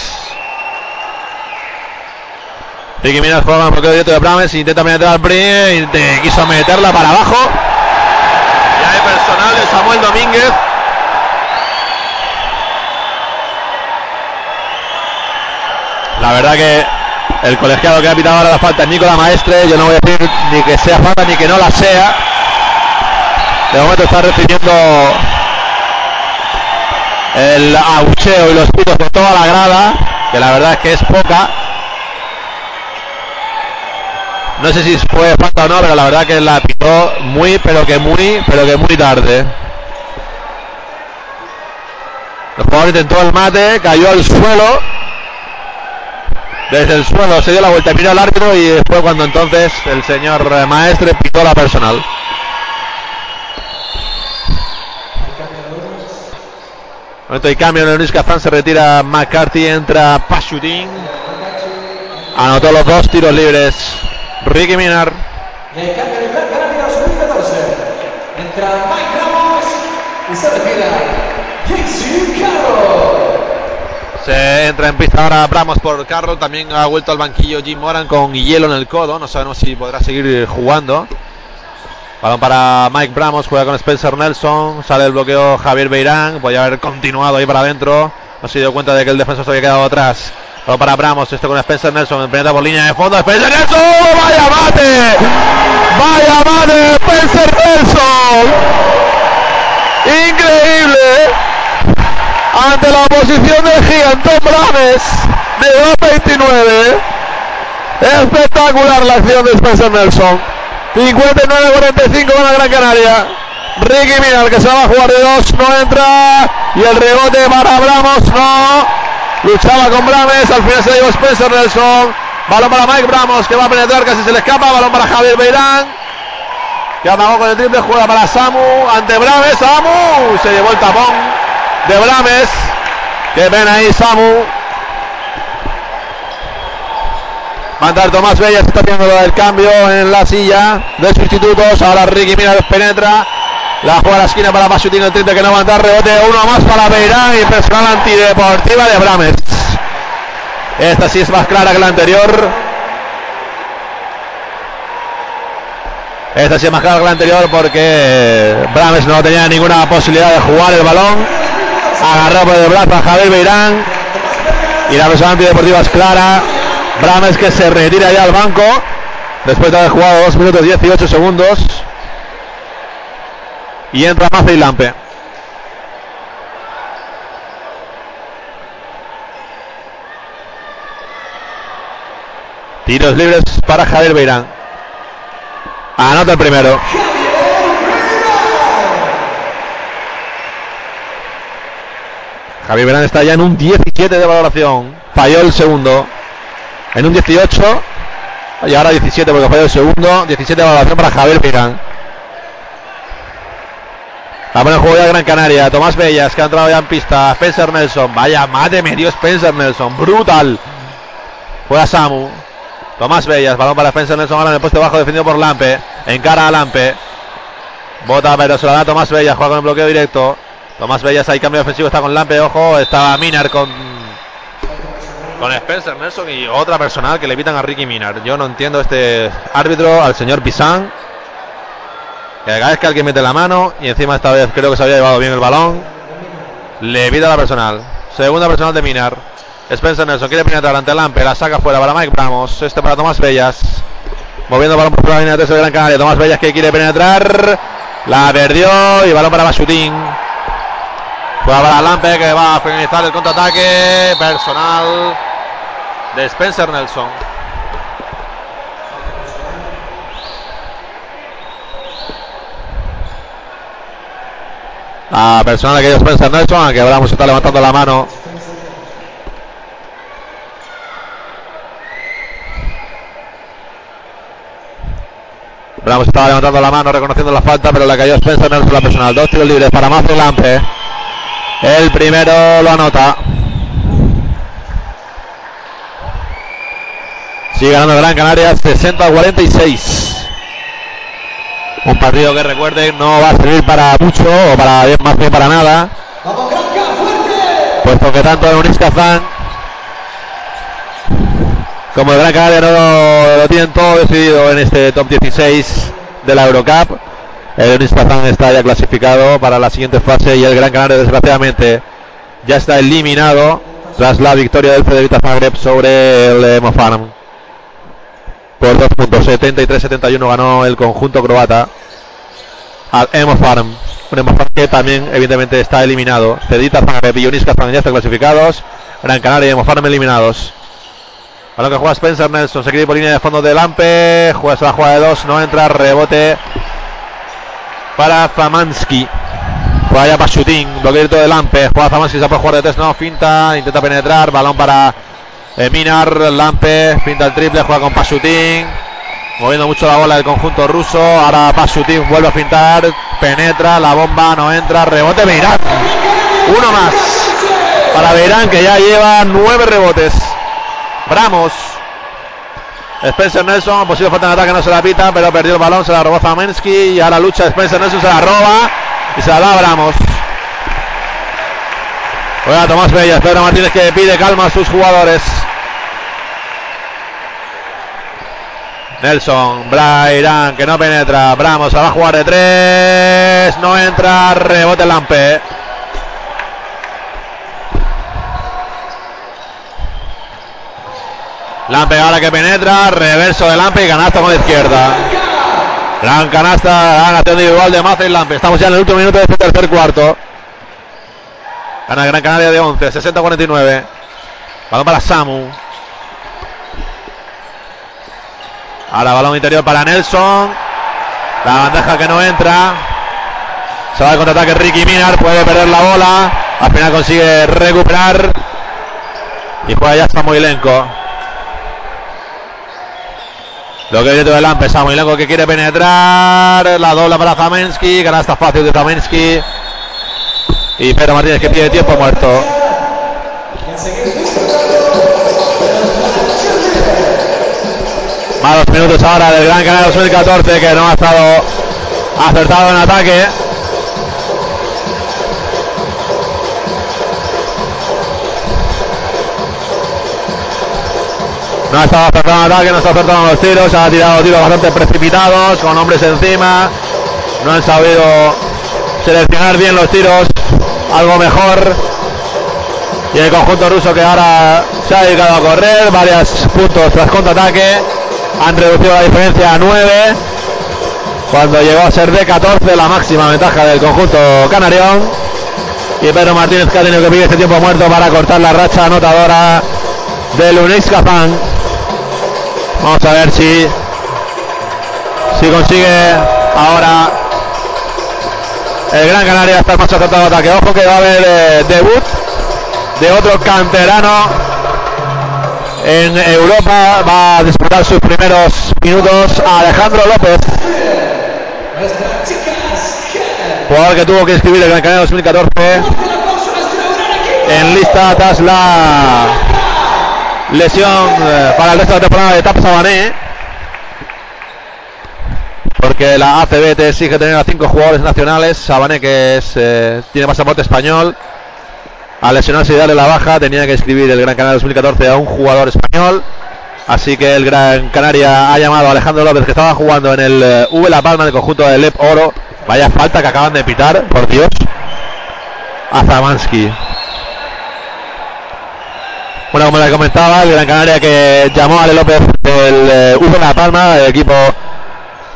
A: Ricky Minar juega en bloqueo directo de Brames. Intenta penetrar al Brin. Quiso meterla para abajo. Ya hay personal de Samuel Domínguez. La verdad que el colegiado que ha pitado ahora la falta es Nicolás Maestre. Yo no voy a decir ni que sea falta ni que no la sea. De momento está recibiendo el abucheo y los pitos de toda la grada, que la verdad es que es poca. No sé si fue falta o no, pero la verdad que la pitó muy, pero que muy, pero que muy tarde. El jugador intentó el mate, cayó al suelo. Desde el suelo se dio la vuelta, miró al árbitro y después cuando entonces el señor maestre pitó la personal. Momento de cambio en el Luis se retira McCarthy, entra Pashutin. Anotó los dos tiros libres. Ricky Minar.
B: De cambio de Gran Canaria 2014. Entra Mike Ramos y se retira JC Carroll.
A: Se entra en pista ahora Bramos por Carroll. También ha vuelto al banquillo Jim Moran con hielo en el codo. No sabemos si podrá seguir jugando. Balón para Mike Bramos, juega con Spencer Nelson, sale el bloqueo Javier Beirán, podría haber continuado ahí para adentro, no se dio cuenta de que el defensor se había quedado atrás. Balón para Bramos, esto con Spencer Nelson, penetra por línea de fondo, Spencer Nelson, vaya mate, vaya mate, Spencer Nelson, increíble, ante la oposición del gigantón Brames de 2.29, espectacular la acción de Spencer Nelson. 59-45 con la Gran Canaria. Ricky Minar que se va a jugar de dos, no entra. Y el rebote para Bramos, no. Luchaba con Brames, al final se llevó Spencer Nelson. Balón para Mike Bramos que va a penetrar, casi se le escapa. Balón para Javier Beirán. Que amagó con el triple, juega para Samu. Ante Brames, Samu. Se llevó el tapón de Brames. Que ven ahí Samu. Mandar Tomás Bellas está haciendo el cambio en la silla de sustitutos. Ahora Ricky Mina penetra. La juega la esquina para Pasutín el triple que no va a dar rebote. Uno más para Beirán y personal antideportiva de Brames. Esta sí es más clara que la anterior. Esta sí es más clara que la anterior porque Brames no tenía ninguna posibilidad de jugar el balón. Agarró por el brazo a Javier Beirán. Y la persona antideportiva es clara. Brames que se retira ya al banco después de haber jugado 2 minutos 18 segundos. Y entra Mace y Lampe. Tiros libres para Javier Beirán. Anota el primero. Javier Beirán está ya en un 17 de valoración. Falló el segundo. En un 18. Y ahora 17 porque falló el segundo. 17 de valoración para Javier Beirán. La en juego ya Gran Canaria. Tomás Bellas que ha entrado ya en pista. Spencer Nelson. Vaya mate me dio Spencer Nelson. Brutal. Juega Samu. Tomás Bellas. Balón para Spencer Nelson. Ahora en el puesto bajo defendido por Lampe. Encara a Lampe. Bota pero se la da Tomás Bellas. Juega con el bloqueo directo. Tomás Bellas ahí cambio ofensivo. Está con Lampe. Ojo. Está Minar con con Spencer Nelson y otra personal que le evitan a Ricky Minar. Yo no entiendo este árbitro, al señor Pisan, que cada vez que alguien mete la mano y encima esta vez creo que se había llevado bien el balón, le evita la personal. Segunda personal de Minar. Spencer Nelson quiere penetrar ante el Ampe, la saca fuera para Mike Bramos. Este para Tomás Bellas. Moviendo el balón por la línea de Gran Canaria. Tomás Bellas que quiere penetrar. La perdió y balón para Basutín. Juega Lampe que va a finalizar el contraataque personal de Spencer Nelson. La personal que Spencer Nelson, aunque Bramos está levantando la mano. Bramos estaba levantando la mano reconociendo la falta, pero la cayó Spencer Nelson la personal. Dos tiros libres para Mazo Lampe. El primero lo anota. Sigue ganando Gran Canaria 60 a 46. Un partido que recuerden no va a servir para mucho o para más bien para nada. Puesto que tanto el Unis como el Gran Canaria no lo, lo tienen todo decidido en este top 16 de la Eurocup. El Unis Kazán está ya clasificado para la siguiente fase y el Gran Canaria desgraciadamente ya está eliminado tras la victoria del Federica Zagreb sobre el eh, Mofanam. Por dos puntos, 73-71 ganó el conjunto croata al Emo Farm. Un Emo Farm que también evidentemente está eliminado. Cedita Zagreb y Unis Kazán ya están clasificados. Gran Canaria y Emo Farm eliminados. Balón que juega Spencer Nelson, se quiere por línea de fondo del Ampe. Juega la jugada de dos, no entra, rebote para Zamansky. Juega ya para Shooting, bloqueo del Lampe. Juega Zamansky, se puede jugar de tres, no, finta, intenta penetrar. Balón para eh, Minar, Lampe, finta el triple, juega con Pasutin. Moviendo mucho la bola del conjunto ruso. Ahora Pasutin vuelve a fintar, penetra, la bomba no entra, rebote Beirán. Uno más para Beirán que ya lleva nueve rebotes. Bramos. Spencer Nelson, posible falta de ataque, no se la pita, pero perdió el balón, se la robó Zamensky y ahora lucha Spencer Nelson, se la roba y se la da a Bramos. Juega Tomás Bellas, Pedro Martínez que pide calma a sus jugadores. Nelson, Brairán que no penetra, Bramos va a jugar de tres, no entra, rebote Lampe. Lampe ahora que penetra, reverso de Lampe y canasta con la izquierda. Gran canasta, gran individual de Maza y Lampe. Estamos ya en el último minuto de este tercer cuarto. Gana Gran Canaria de 11, 60-49. Balón para Samu. Ahora balón interior para Nelson. La bandeja que no entra. Se va al contraataque Ricky Minar, puede perder la bola. Al final consigue recuperar. Y juega ya Samoilenko. Lo que viene del Lampe, Samoilenko que quiere penetrar. La dobla para Zamensky. Canasta fácil de Zamensky. Y Pedro Martínez que pide tiempo muerto. Malos minutos ahora del Gran Canaria 2014 que no ha estado acertado en ataque. No ha estado acertado en ataque, no está acertado en los tiros, ha tirado tiros bastante precipitados, con hombres encima. No han sabido seleccionar bien los tiros, algo mejor. Y el conjunto ruso que ahora se ha dedicado a correr, varios puntos tras contraataque. Han reducido la diferencia a 9. Cuando llegó a ser de 14 la máxima ventaja del conjunto canarión. Y Pedro Martínez que ha tenido que pedir este tiempo muerto para cortar la racha anotadora del Unix. Vamos a ver si, si consigue ahora el Gran Canaria estar más acertado ataque. Ojo que va a haber eh, debut de otro canterano en Europa. Va a disputar sus primeros minutos Alejandro López. Jugador que tuvo que inscribir el Gran Canaria 2014
B: Fuerte el aplauso a nuestro gran equipo.
A: en lista tras lesión eh, para el resto de temporada de Tap Sabané. Porque la ACB te exige tener a cinco jugadores nacionales. Sabané que es, eh, tiene pasaporte español. al lesionarse y darle la baja, tenía que escribir el Gran Canaria 2014 a un jugador español. Así que el Gran Canaria ha llamado a Alejandro López, que estaba jugando en el eh, V La Palma del conjunto de Lep Oro. Vaya falta que acaban de pitar, por Dios. A Zamansky. Bueno, como les comentaba, el Gran Canaria que llamó a Ale López del eh, La Palma, el equipo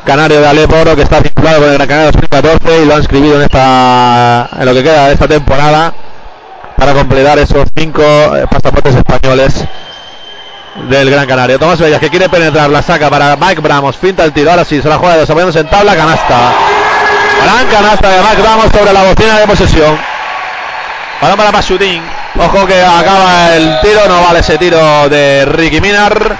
A: canario de Alep Oro, que está vinculado con el Gran Canaria 2014 y lo han inscribido en, esta, en lo que queda de esta temporada para completar esos cinco eh, pasaportes españoles del Gran Canaria. Tomás Bellas que quiere penetrar, la saca para Mike Bramos, pinta el tiro, ahora sí, se la juega desarrollándose en tabla, canasta. Gran canasta de Mike Bramos sobre la bocina de posesión. Balón para Pasutín. Ojo que acaba el tiro, no vale ese tiro de Ricky Minar.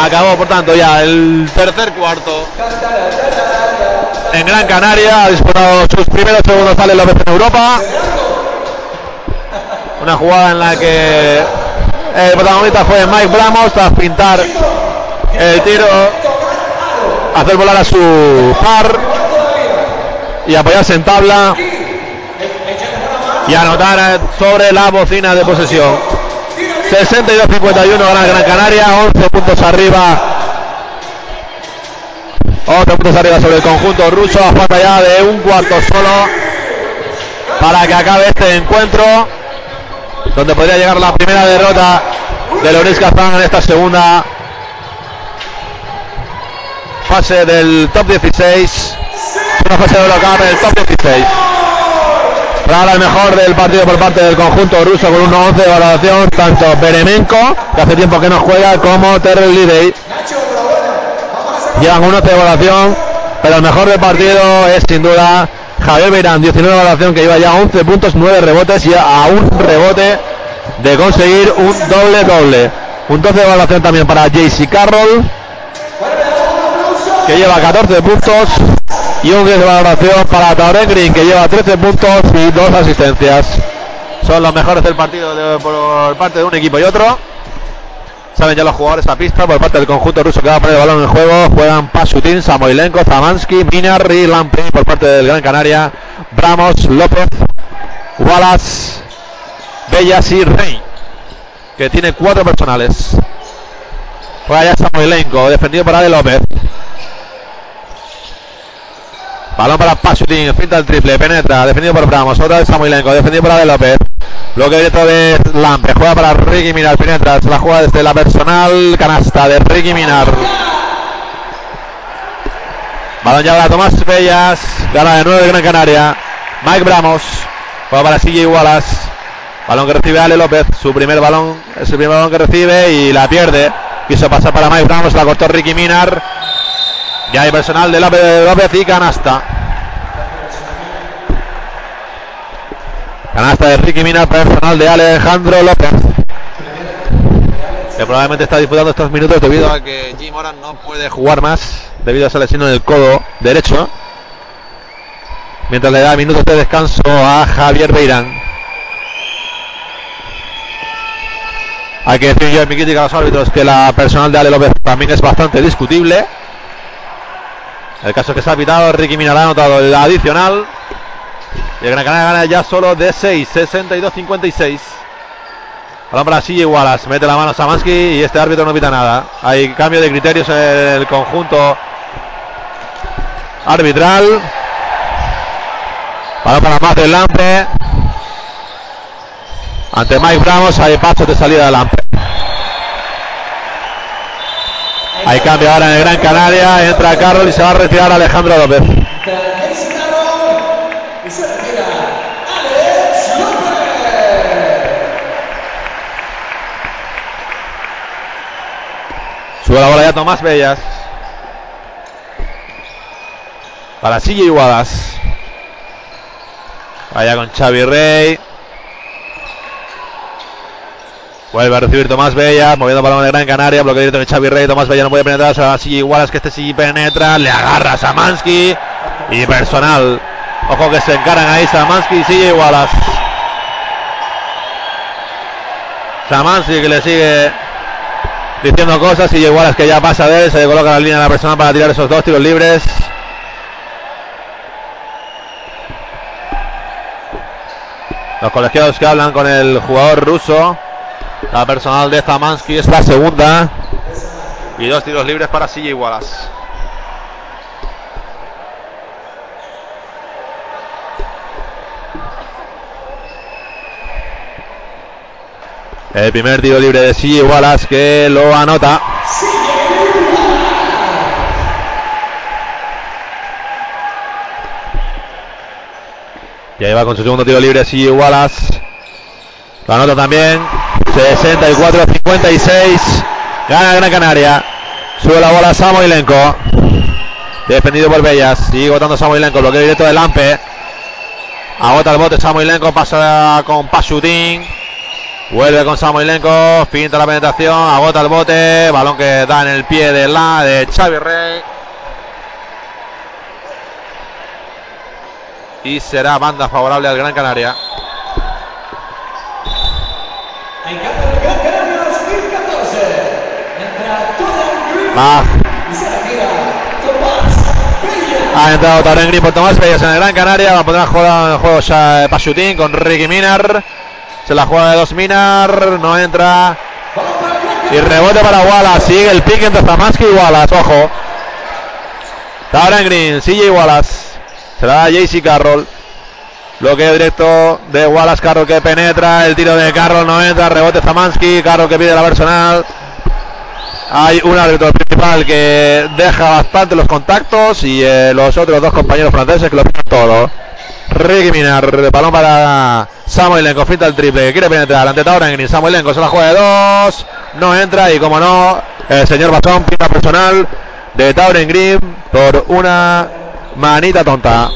A: Acabó, por tanto, ya el tercer cuarto. En Gran Canaria ha disputado sus primeros segundos sale López en Europa. Una jugada en la que el protagonista fue Mike Bramos tras pintar el tiro, hacer volar a su par y apoyarse en tabla y anotar sobre la bocina de posesión. 62-51 gana Gran Canaria, 11 puntos arriba. 11 puntos arriba sobre el conjunto ruso, a falta ya de un cuarto solo para que acabe este encuentro, donde podría llegar la primera derrota de Loris Kazan en esta segunda fase del top 16. Una fase de Eurocup en el top 16. Pero ahora el mejor del partido por parte del conjunto ruso con un 11 de valoración, tanto Beremenko, que hace tiempo que no juega, como Terrell Lidey. Llevan un 11 de valoración, pero el mejor del partido es sin duda Javier Beirán, 19 de valoración, que lleva ya 11 puntos, 9 rebotes y a un rebote de conseguir un doble doble. Un 12 de valoración también para JC Carroll, que lleva 14 puntos y un 10 de valoración para Tauren que lleva 13 puntos y dos asistencias. Son los mejores del partido por parte de un equipo y otro. Saben ya los jugadores a pista por parte del conjunto ruso que va a poner el balón en juego. Juegan Pasutin, Samoilenko, Zamansky, Minar y por parte del Gran Canaria. Bramos, López, Wallace, Bellas y Rey. Que tiene cuatro personales. Juega ya Samoilenko, defendido por Ale López. Balón para Pasutin, finta el triple, penetra, defendido por Bramos, otra vez Samoilenko, defendido por Ale López. Bloque directo de Lampe, juega para Ricky Minar, penetra, se la juega desde la personal canasta de Ricky Minar. Balón ya para Tomás Bellas, gana de nuevo de Gran Canaria. Mike Bramos, juega para CJ Wallace. Balón que recibe Ale López, su primer balón, es el primer balón que recibe y la pierde. Quiso pasar para Mike Bramos, la cortó Ricky Minar. Ya hay personal de López, y canasta. Canasta de Ricky Mina, personal de Alejandro López. Que probablemente está disputando estos minutos debido a que Jim Moran no puede jugar más debido a esa lesión en el codo derecho. Mientras le da minutos de descanso a Javier Beirán. Hay que decir yo en mi crítica a los árbitros que la personal de Ale López también es bastante discutible. El caso que se ha pitado, Ricky Minar ha anotado el adicional. Y el Gran Canaria gana ya solo de 6, 62-56. Balón para CJ Wallace, mete la mano Samansky y este árbitro no pita nada. Hay cambio de criterios en el conjunto arbitral. Balón para más del Lampe. Ante Mike Bramos hay pasos de salida de Lampe. Hay cambio ahora en el Gran Canaria. Entra Carroll y se va a retirar Alejandro López. Sube la bola ya Tomás Bellas. Para CJ Wallace. Vaya con Xavi Rey. Vuelve a recibir Tomás Bella, moviendo balón de Gran Canaria, bloqueo directo de Xavi Rey, Tomás Bella no puede penetrar, se así igual es que este sí penetra, le agarra a Samansky y personal. Ojo que se encaran ahí Samansky y sigue Wallace. Samansky que le sigue diciendo cosas y igualas que ya pasa de él, se le coloca la línea de la persona para tirar esos dos tiros libres. Los colegiados que hablan con el jugador ruso. La personal de Zamansky es la segunda. Y dos tiros libres para Silla Wallace. El primer tiro libre de Silla Wallace que lo anota. Ya iba con su segundo tiro libre Silla Wallace. Lo anota también. 64-56. Gana Gran Canaria. Sube la bola Samoilenko. Defendido por Bellas. Sigue votando Samoilenko. Bloqueo directo de Lampe. Agota el bote Samoilenko. Pasa con Pasutín. Vuelve con Samoilenko. Pinta la penetración. Agota el bote. Balón que da en el pie de la de Xavi Rey. Y será banda favorable al Gran Canaria.
B: En campo del Gran Canaria 2014. Entra Tony Green
A: Va.
B: Bella.
A: Ha entrado Tauren Green por Tomás Bellas en el Gran Canaria. Va a poner a jugar en juego eh, Pasutín con Ricky Minar. Se la juega de dos Minar. No entra. Y rebote para Wallace. Sigue el pick entre Zamansky y Wallace. Ojo. Tauren Green. CJ Wallace. Se la da JC Carroll. Bloqueo directo de Wallace. Carroll que penetra. El tiro de Carroll no entra. Rebote Zamansky. Carroll que pide la personal. Hay un árbitro principal que deja bastante los contactos y eh, los otros dos compañeros franceses que lo piden todo. Ricky Minar, balón para Samuelenko, finta el triple, quiere penetrar ante Tauren Green. Samuelenko se la juega de dos, no entra y como no, el señor Bastón pinta personal de Tauren Green por una manita tonta.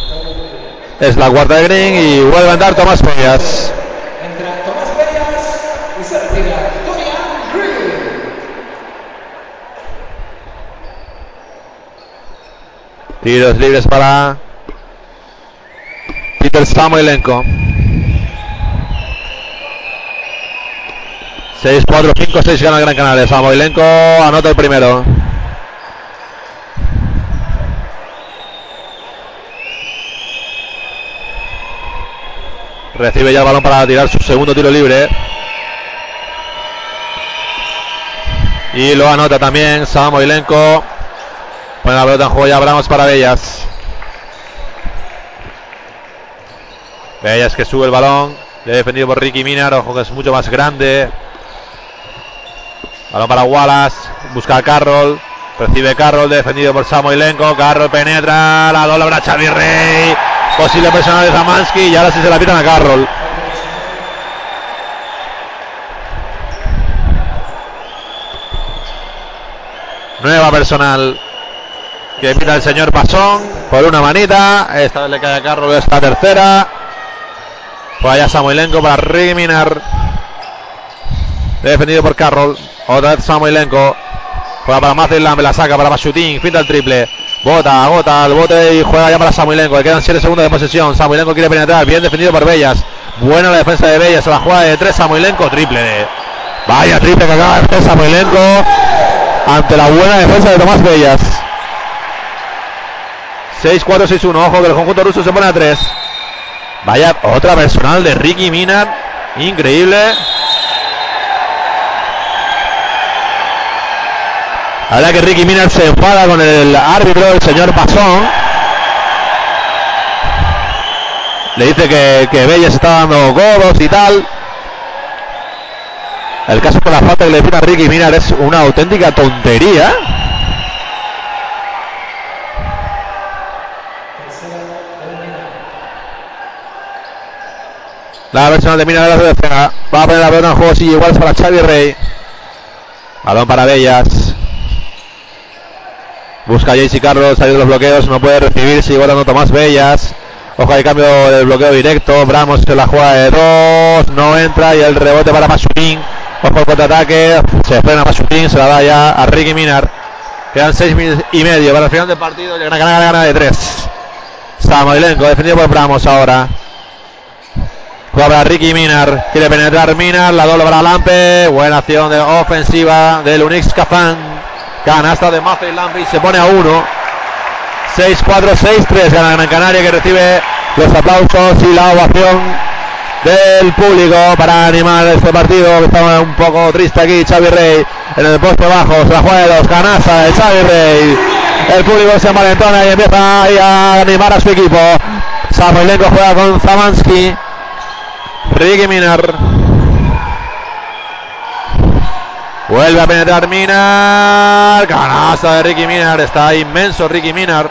A: Es la cuarta de Green y vuelve a entrar Tomás Pellas.
B: Entra Tomás Bellas y se retira Dorian Green.
A: Tiros libres para Peter Samoilenko. 6, 4, 5, 6 gana el Gran Canaria. Samoilenko anota el primero. Recibe ya el balón para tirar su segundo tiro libre. Y lo anota también Samoilenko. Pone la pelota en juego ya Abramos para Bellas. Bellas que sube el balón. Le defendido por Ricky Minar. Ojo que es mucho más grande. Balón para Wallace. Busca Carroll. Recibe Carroll. Defendido por Samoilenko. Carroll penetra. La doble para Xavi Rey. Posible personal de Zamansky. Y ahora sí se la pitan a Carroll. Nueva personal que pita el señor Pasón por una manita. Esta vez le cae a Carroll esta tercera. Pues allá Samoilenko para Riminar. Defendido por Carroll. Otra vez Samoilenko. Juega para Lamb, la saca para Pashutin. Pinta el triple. Bota, agota el bote y juega ya para Samoilenko. Le quedan 7 segundos de posesión. Samoilenko quiere penetrar. Bien defendido por Bellas. Buena la defensa de Bellas. La juega de 3 Samoilenko. Triple de. Vaya triple que acaba de hacer Samoilenko. Ante la buena defensa de Tomás Bellas. 6-4-6-1. Ojo que el conjunto ruso se pone a 3. Vaya otra personal de Ricky Minar. Increíble. La que Ricky Minar se enfada con el árbitro, el señor Pasón. Le dice que, que Bella está dando codos y tal. El caso con la falta que le pita a Ricky Minar es una auténtica tontería. La personal de Minar de la. Va a poner la pelota en juego, sí, igual para Xavi Rey. Balón para Bellas. Busca JC Carlos, salido de los bloqueos, no puede recibir, sigue guardando Tomás Bellas. Ojo hay cambio del bloqueo directo. Bramos se la juega de dos, no entra y el rebote para Pasutín. Ojo el contraataque, se frena Pasutín, se la da ya a Ricky Minar. Quedan seis y medio para el final del partido. Y Gran Canaria gana de tres. Samoilenko defendido por Bramos ahora. Juega Ricky Minar. Quiere penetrar Minar. La doble para Lampe. Buena acción de ofensiva del Unix Kazan. Canasta de Maffei Lampe y se pone a 1. 6-4-6-3. Gana Gran Canaria que recibe los aplausos y la ovación del público para animar este partido que estaba un poco triste aquí Xavi Rey en el poste bajo se la juega los canasta de Xavi Rey el público se envalentona y empieza ahí a animar a su equipo Samoilenko juega con Zamansky Ricky Minar vuelve a penetrar Minar canasta de Ricky Minar está inmenso Ricky Minar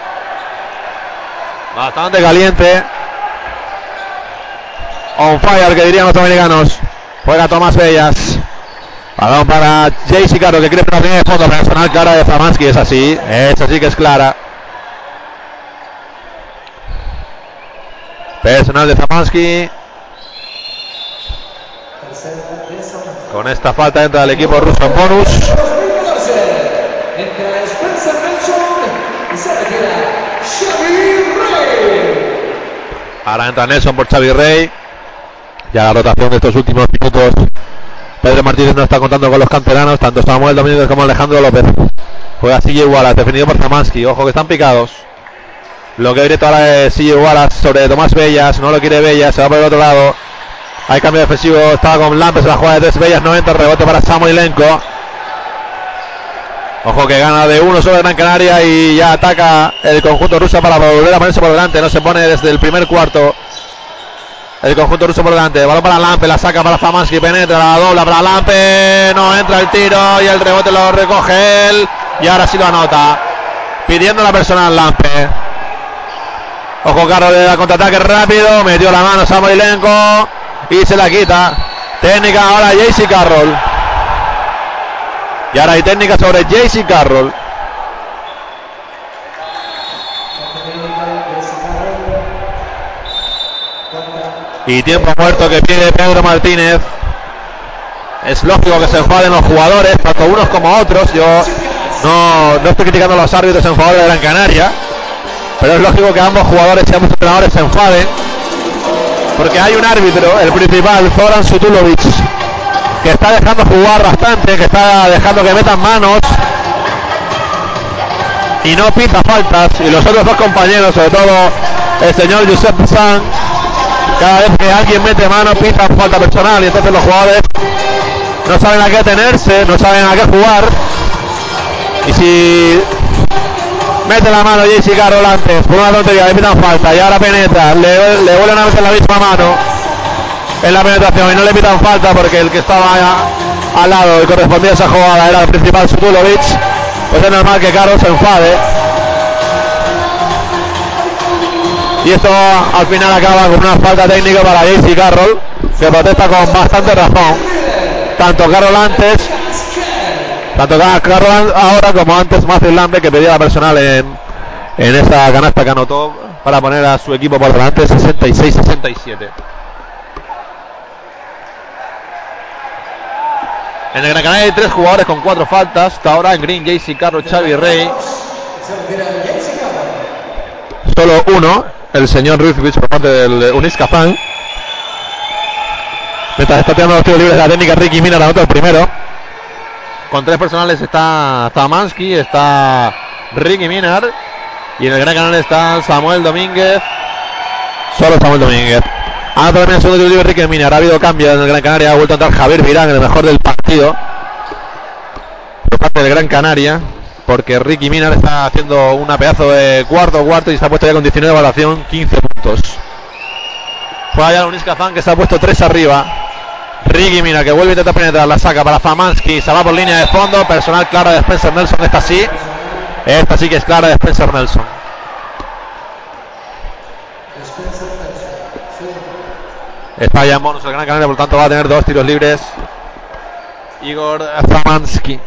A: bastante caliente on fire que dirían los americanos. Juega Tomás Bellas. Balón para Jaycee Caro que quiere poner de fondo personal clara de Zamansky. Es así, es así que es clara. Personal de Zamansky. Con esta falta entra el equipo ruso en bonus.
B: 2014. Entra Spencer Nelson y se retira Xavi Rey.
A: Ahora entra Nelson por Xavi Rey. Ya la rotación de estos últimos minutos. Pedro Martínez no está contando con los canteranos, tanto Samuel Domínguez como Alejandro López. Juega Sigue Wallace, defendido por Zamansky. Ojo que están picados. Lo que directo ahora es Sigue Wallace sobre Tomás Bellas. No lo quiere Bellas, se va por el otro lado. Hay cambio defensivo, estaba con Lampes la jugada de tres Bellas, no entra, rebote para Samoilenko. Ojo que gana de uno sobre Gran Canaria y ya ataca el conjunto ruso para volver a ponerse por delante. No se pone desde el primer cuarto. El conjunto ruso por delante. Balón para Lampe, la saca para Zamansky, penetra, la dobla para Lampe. No entra el tiro y el rebote lo recoge él. Y ahora sí lo anota. Pidiendo la personal Lampe. Ojo Carlos de la contraataque rápido. Metió la mano Samoilenko. Y se la quita. Técnica ahora Jaycee Carroll. Y ahora hay técnica sobre Jaycee Carroll. Y tiempo muerto que pide Pedro Martínez. Es lógico que se enfaden los jugadores, tanto unos como otros. Yo no, no estoy criticando los árbitros en favor de Gran Canaria. Pero es lógico que ambos jugadores y ambos entrenadores se enfaden. Porque hay un árbitro, el principal, Zoran Sutulovic, que está dejando jugar bastante, que está dejando que metan manos y no pita faltas. Y los otros dos compañeros, sobre todo el señor Josep San, cada vez que alguien mete mano pita falta personal y entonces los jugadores no saben a qué tenerse, no saben a qué jugar. Y si mete la mano Jesse Carroll antes, por una tontería, le pitan falta. Y ahora penetra, le, le vuelven a meter la misma mano. En la penetración. Y no le pitan falta porque el que estaba al lado y correspondía a esa jugada era el principal Sutulovic, pues es normal que Carlos se enfade. Y esto al final acaba con una falta técnica para Jesse Carroll, que protesta con bastante razón. Tanto Carroll antes, tanto an- ahora como antes Matthew Lambe que pedía la personal en, en esa canasta que anotó para poner a su equipo por delante 66-67. En el Gran Canaria hay tres jugadores con cuatro faltas. Hasta ahora en Green, JC Carroll, Xavi Rey.
B: Jaycee.
A: Solo uno, el señor Ruiz por parte del Unis Kazán. Mientras está tirando los tiros libres la técnica Ricky Mina, anota el primero. Con tres personales está Zamansky, está Ricky Minar. Y en el Gran Canaria está Samuel Domínguez. Solo Samuel Domínguez. Ha terminado el segundo libre Ricky Minar. Ha habido cambio en el Gran Canaria. Ha vuelto a entrar Javier Virán, el mejor del partido. Por parte del Gran Canaria. Porque Ricky Minar está haciendo una pedazo de cuarto cuarto y se ha puesto ya con 19 de evaluación, 15 puntos. Juega ya Luis Kazán que se ha puesto 3 arriba. Ricky Minar que vuelve a intentar penetrar, la saca para Famansky, se va por línea de fondo, personal clara de Spencer Nelson, esta sí. Esta sí que es clara de Spencer Nelson. Está ya en bonus el Gran Canaria, por lo tanto va a tener dos tiros libres. Igor Zamansky.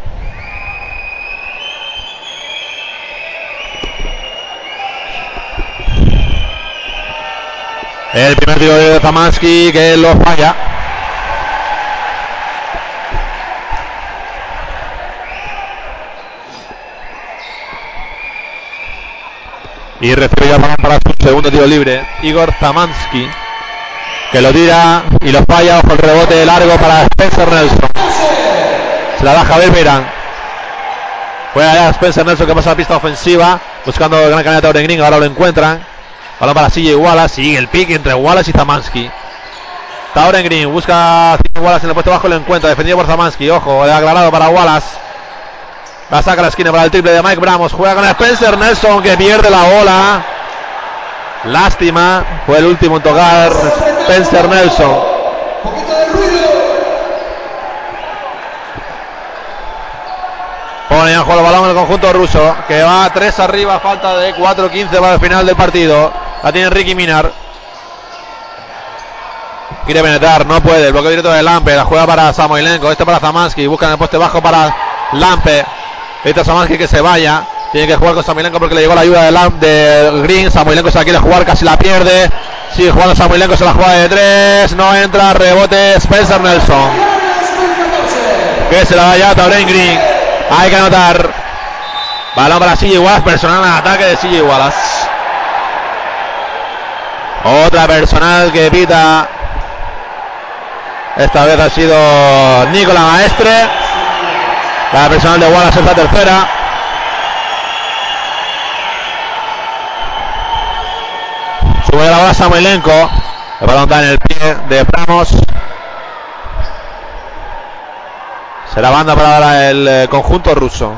A: El primer tiro de Zamansky que lo falla. Y recibe ya para su segundo tiro libre. Igor Zamansky. Que lo tira y lo falla. Ojo el rebote largo para Spencer Nelson. Se la da Javier Mirán. Juega ya Spencer Nelson que pasa la pista ofensiva. Buscando gran candidato de Green. Ahora lo encuentran. Balón para CJ Wallace. Sigue el pick entre Wallace y Zamansky. Tauren Green busca a Wallace en el puesto bajo, lo encuentra, defendido por Zamansky. Ojo, aclarado para Wallace. La saca a la esquina para el triple de Mike Bramos. Juega con Spencer Nelson que pierde la bola. Lástima, fue el último en tocar Spencer Nelson. Pone en juego el balón el conjunto ruso, que va 3 arriba, falta de 4-15 para el final del partido. La tiene Ricky Minar. Quiere penetrar, no puede. El bloqueo directo de Lampe, la juega para Samoilenko, este para Zamansky, busca en el poste bajo para Lampe. Este Zamansky que se vaya. Tiene que jugar con Samoilenko porque le llegó la ayuda de, Lam- de Green. Samoilenko se la quiere jugar, casi la pierde. Sigue jugando Samoilenko, se la juega de 3. No entra, rebote Spencer Nelson. Que se la vaya a Tauren Green. Hay que anotar. Balón para CJ Wallace, personal en ataque de CJ Wallace. Otra personal que pita. Esta vez ha sido Nicola Maestre. La personal de Wallace es la tercera. Sube la bola Samuelenko. El balón está en el pie de Bramos. Será banda para ahora el eh, conjunto ruso.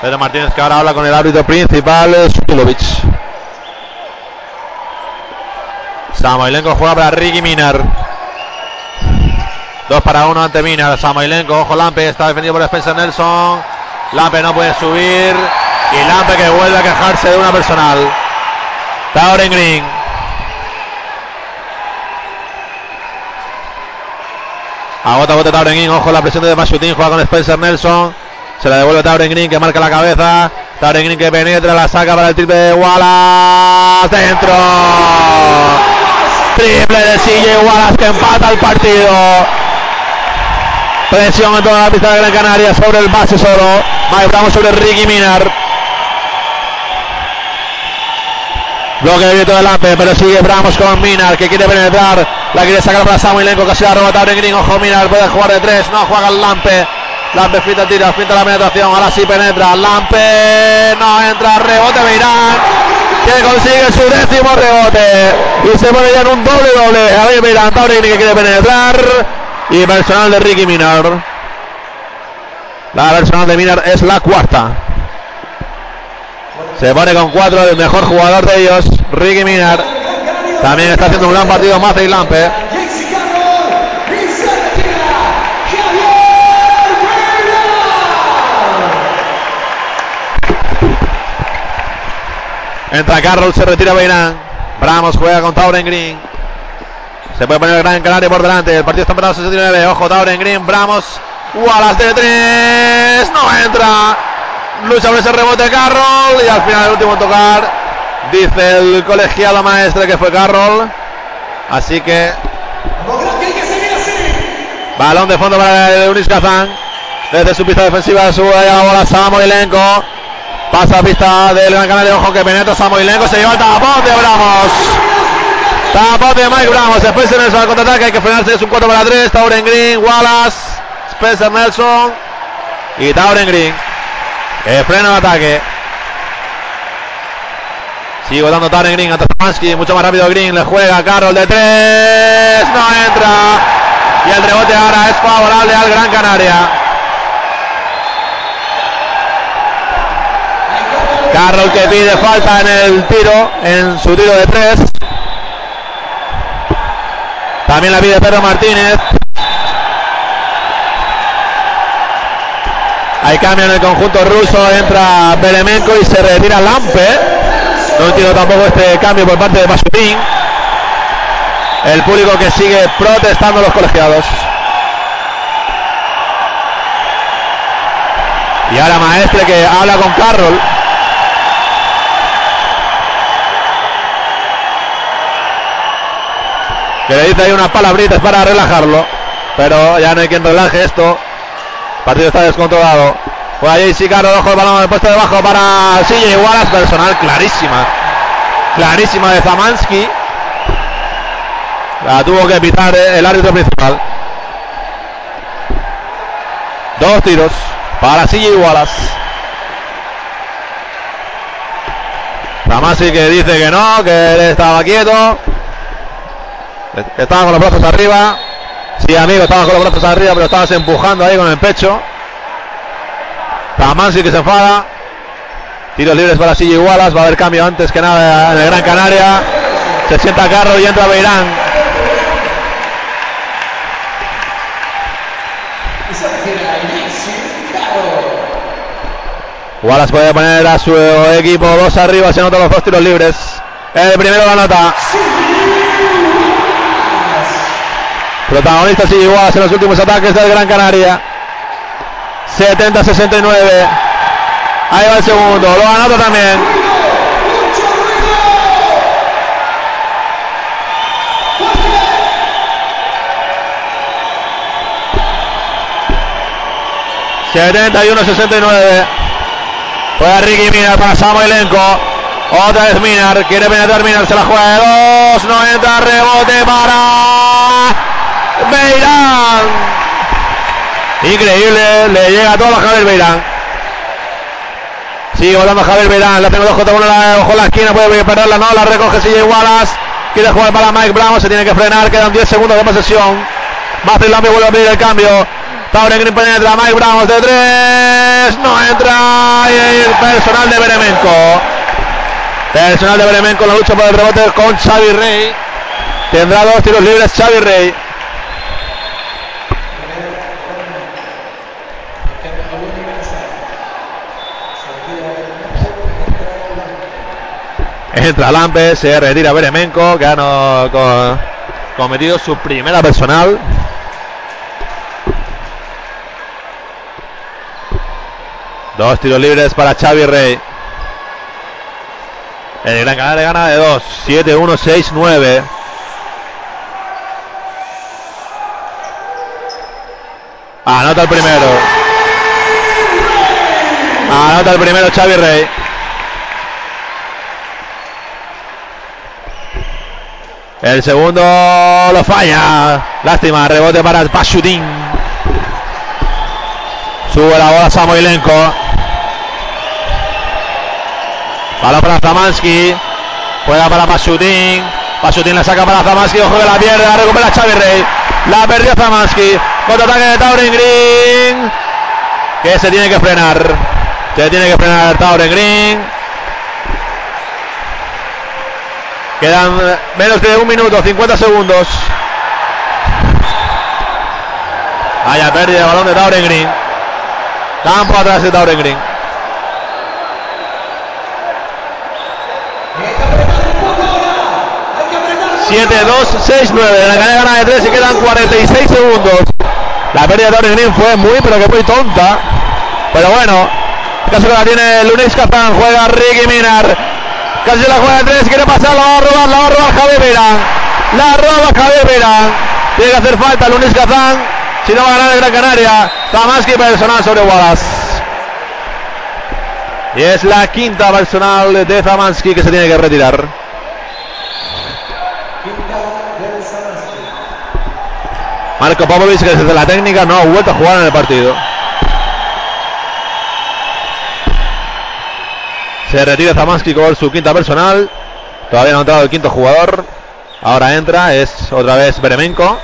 A: Pedro Martínez que ahora habla con el árbitro principal, eh, Sutulovic. Samoilenko juega para Ricky Minar. Dos para uno ante Minar. Samoilenko, ojo Lampe, está defendido por Spencer Nelson. Lampe no puede subir. Y Lampe que vuelve a quejarse de una personal. Tauren Green. Agota bote Tauren Green, ojo la presión de Mashutin, juega con Spencer Nelson. Se la devuelve Tauren Green que marca la cabeza. Tauren Green que penetra, la saca para el triple de Wallace. Dentro. Triple de CJ Wallace que empata el partido. Presión en toda la pista de Gran Canaria sobre el base solo. Mike Bravo sobre Ricky Minar. Bloque directo del Lampe, pero sigue Bramos con Minar que quiere penetrar. La quiere sacar para Samuelenko, casi la roba Tauren Green. Ojo, Minar puede jugar de tres. No juega el Lampe. Lampe finta el tiro, finta la penetración. Ahora sí penetra. Lampe no entra. Rebote Beirán. Que consigue su décimo rebote. Y se pone ya un doble doble. A ver, Tauren Green que quiere penetrar. Y personal de Ricky Minar. La personal de Minar es la cuarta. Se pone con cuatro el mejor jugador de ellos, Ricky Minar. También está haciendo un gran partido Mace y Lampe. Entra Carroll, se retira Beirán. Bramos juega con Tauren Green. Se puede poner el Gran Canaria por delante. El partido está empezado 69. Ojo, Tauren Green. Bramos. Wallace de tres. No entra. Lucha por ese rebote Carroll. Y al final el último tocar. Dice el colegiado maestre que fue Carroll. Así que. Balón de fondo para el Unis Kazan. Desde su pista defensiva sube la bola Samoilenko. Pasa a pista del Gran Canaria. Ojo que penetra Samoilenko. Se lleva el tapón de Bramos. Tapón de Mike Bramos. Spencer Nelson al contraataque. Hay que frenarse. Es un 4 para 3. Tauren Green. Wallace. Spencer Nelson. Y Tauren Green. Que frena el ataque. Sigue dando Tauren Green a Tomansky. Mucho más rápido Green. Le juega Carroll de 3. No entra. Y el rebote ahora es favorable al Gran Canaria. Carroll que pide falta en el tiro, en su tiro de tres. También la pide Pedro Martínez. Hay cambio en el conjunto ruso, entra Beremenko y se retira Lampe. No entiendo tampoco este cambio por parte de Masutín. El público que sigue protestando los colegiados. Y ahora Maestre que habla con Carroll. Que le dice ahí unas palabritas para relajarlo. Pero ya no hay quien relaje esto. El partido está descontrolado. Ahí sí Carroll, ojo el balón del puesto debajo para CJ Wallace. Personal clarísima. Clarísima de Zamansky. La tuvo que pitar el árbitro principal. Dos tiros para CJ Wallace. Tamasi que dice que no, que él estaba quieto. Estaba con los brazos arriba. Sí, amigo, estaba con los brazos arriba, pero estabas empujando ahí con el pecho. Tamasi que se enfada. Tiros libres para Silla Igualas. Va a haber cambio antes que nada en el Gran Canaria. Se sienta Carro y entra Beirán. Wallace puede poner a su equipo dos arriba. Se anotan los dos tiros libres. El primero lo anota. Protagonista sigue Wallace en los últimos ataques del Gran Canaria. 70-69. Ahí va el segundo. Lo anota también.
B: Mucho ruido.
A: 71-69. Juega Ricky Minar para Samoilenko. Otra vez Minar. Quiere penetrar Minar. Se la juega de dos. No entra. Rebote para. Beirán. Increíble. Le llega todo a Javier Beirán. Sigue volando Javier Beirán. La tengo 2 contra 1. Ojo en la esquina. Puede perderla. No. La recoge Silla Wallace. Quiere jugar para Mike Brown. Se tiene que frenar. Quedan 10 segundos de posesión. Matthew Lambe vuelve a abrir el cambio. Tauren Green penetra, Mike Brown de tres, no entra y el personal de Beremenko. Personal de Beremenko en la lucha por el rebote con Xavi Rey. Tendrá dos tiros libres Xavi Rey. Entra Lampe, se retira Beremenko, que ha no- co- cometido su primera personal. Dos tiros libres para Xavi Rey. El Gran Canaria gana de 2. 7-1, 6-9. Anota el primero. Anota el primero Xavi Rey. El segundo lo falla. Lástima, rebote para Pashutin. Sube la bola Samoilenko. Balón para Zamansky. Juega para Pasutin. Pasutin la saca para Zamansky. Ojo que la pierde. La recupera Xavi Rey. La perdió Zamansky. Contraataque de Tauren Green. Que se tiene que frenar. Se tiene que frenar Tauren Green. Quedan menos de un minuto, 50 segundos. Vaya pérdida de balón de Tauren Green. Campo atrás de Tauren Green. 7, 2, 6, 9. La cadena gana de 3 y quedan 46 segundos. La pérdida de Tauren Green fue muy, pero que muy tonta. Pero bueno, el caso que la tiene Lunis Kazan. Juega Ricky Minar. Casi la juega de 3. Quiere pasar, la va a robar, la va a Javier Beirán. La roba Javier Beirán. Tiene que hacer falta Lunis Kazan. Si no va a ganar el Gran Canaria. Tamaski personal sobre Wallace. Y es la quinta personal de Zamansky que se tiene que retirar. Marco Popovic, que desde la técnica no ha vuelto a jugar en el partido. Se retira Zamansky con su quinta personal. Todavía no ha entrado el quinto jugador. Ahora entra, es otra vez Beremenko.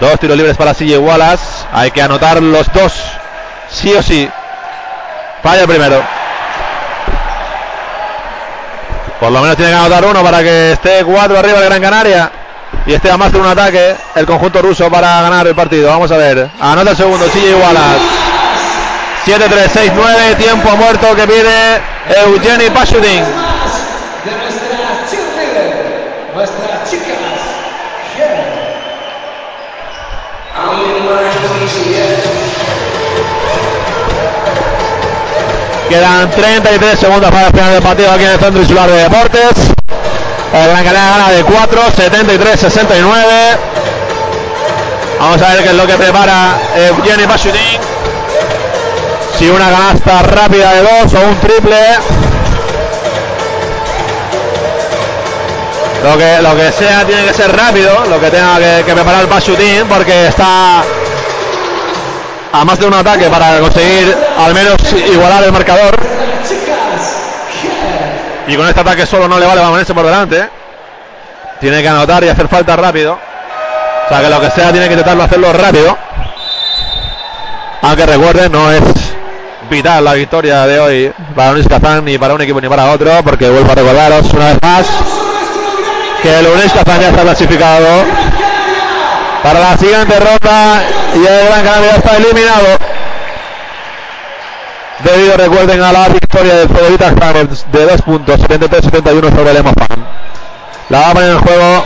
A: Dos tiros libres para CJ Wallace. Hay que anotar los dos. Sí o sí. Falla el primero. Por lo menos tiene que anotar uno para que esté cuatro arriba de Gran Canaria. Y esté a más de un ataque el conjunto ruso para ganar el partido. Vamos a ver. Anota el segundo, CJ Wallace. 7-3, 6-9, tiempo muerto que pide Eugeni.
B: Bien.
A: Quedan 33 segundos para el final del partido aquí en el Centro Insular de Deportes. El Gran Canaria gana de 4, 73-69. Vamos a ver qué es lo que prepara Evgeny Pashutin. Si una canasta rápida de dos o un triple. Lo que, lo que sea tiene que ser rápido, lo que tenga que, que preparar Pashutin, porque está a más de un ataque para conseguir al menos igualar el marcador. Y con este ataque solo no le vale ponerse por delante. Tiene que anotar y hacer falta rápido. O sea que lo que sea tiene que intentarlo hacerlo rápido. Aunque recuerden, no es vital la victoria de hoy para Unis Kazán ni para un equipo ni para otro, porque vuelvo a recordaros una vez más que el Kazán ya está clasificado para la siguiente ronda y el Gran Canaria está eliminado. Debido, recuerden, a la victoria del Hammers de 2 puntos, 73-71 sobre el Emofan. La va a poner en juego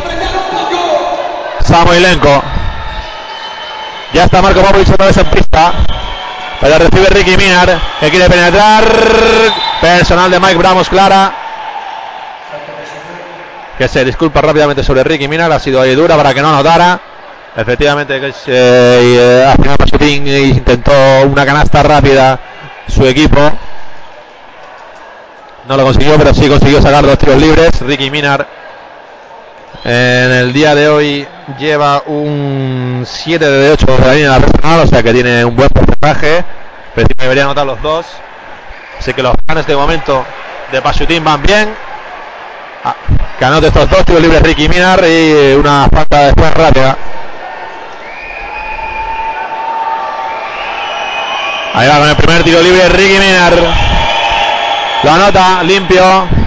A: Samoilenko. Ya está Marco Popovic otra vez en pista. Recibe Ricky Minar, que quiere penetrar. Personal de Mike Bramos, Clara. Que se disculpa rápidamente sobre Ricky Minar. Ha sido ahí dura para que no anotara. Efectivamente, que eh, al final Pasutín intentó una canasta rápida su equipo. No lo consiguió, pero sí consiguió sacar dos tiros libres. Ricky Minar en el día de hoy lleva un 7 de 8 de la línea personal, o sea que tiene un buen porcentaje. Pero debería anotar los dos. Así que los planes de momento de Pasutín van bien. Ah, que anote estos dos tiros libres Ricky Minar y una falta después rápida. Ahí va con el primer tiro libre Ricky Minar. Lo anota limpio.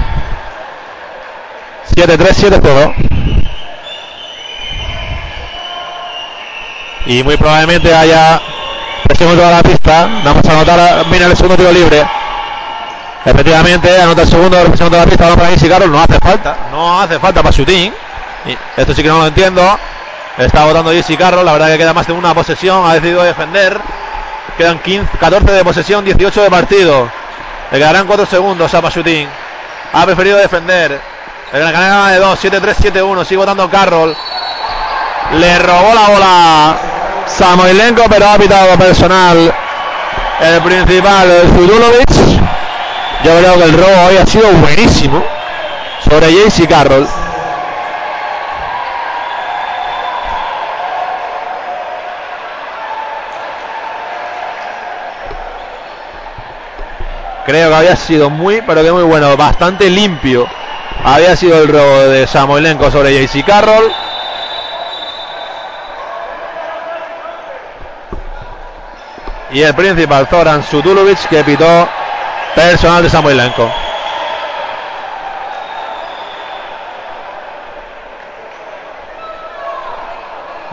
A: 7-3, 7-0. Y muy probablemente haya presión en toda la pista. Vamos a anotar a Minar el segundo tiro libre. Efectivamente, anota el segundo presión toda la pista. Vamos para Isi Carroll. No hace falta. No hace falta para. Y esto sí que no lo entiendo. Está votando Jesse Carroll. La verdad que queda más de una posesión. Ha decidido defender. Quedan 15, 14 de posesión, 18 de partido. Le quedarán 4 segundos a Pasutín. Ha preferido defender. El Gran Canaria de 2, 7-3, 7-1. Sigue votando Carroll. Le robó la bola Samoilenko, pero ha pitado personal el principal Zudulovic. Yo creo que el robo hoy ha sido buenísimo sobre Jaycee Carroll. Creo que había sido muy, pero que muy bueno, bastante limpio. Había sido el robo de Samoilenko sobre Jaycee Carroll. Y el principal Zoran Sutulovic que pitó personal de Samoilenko.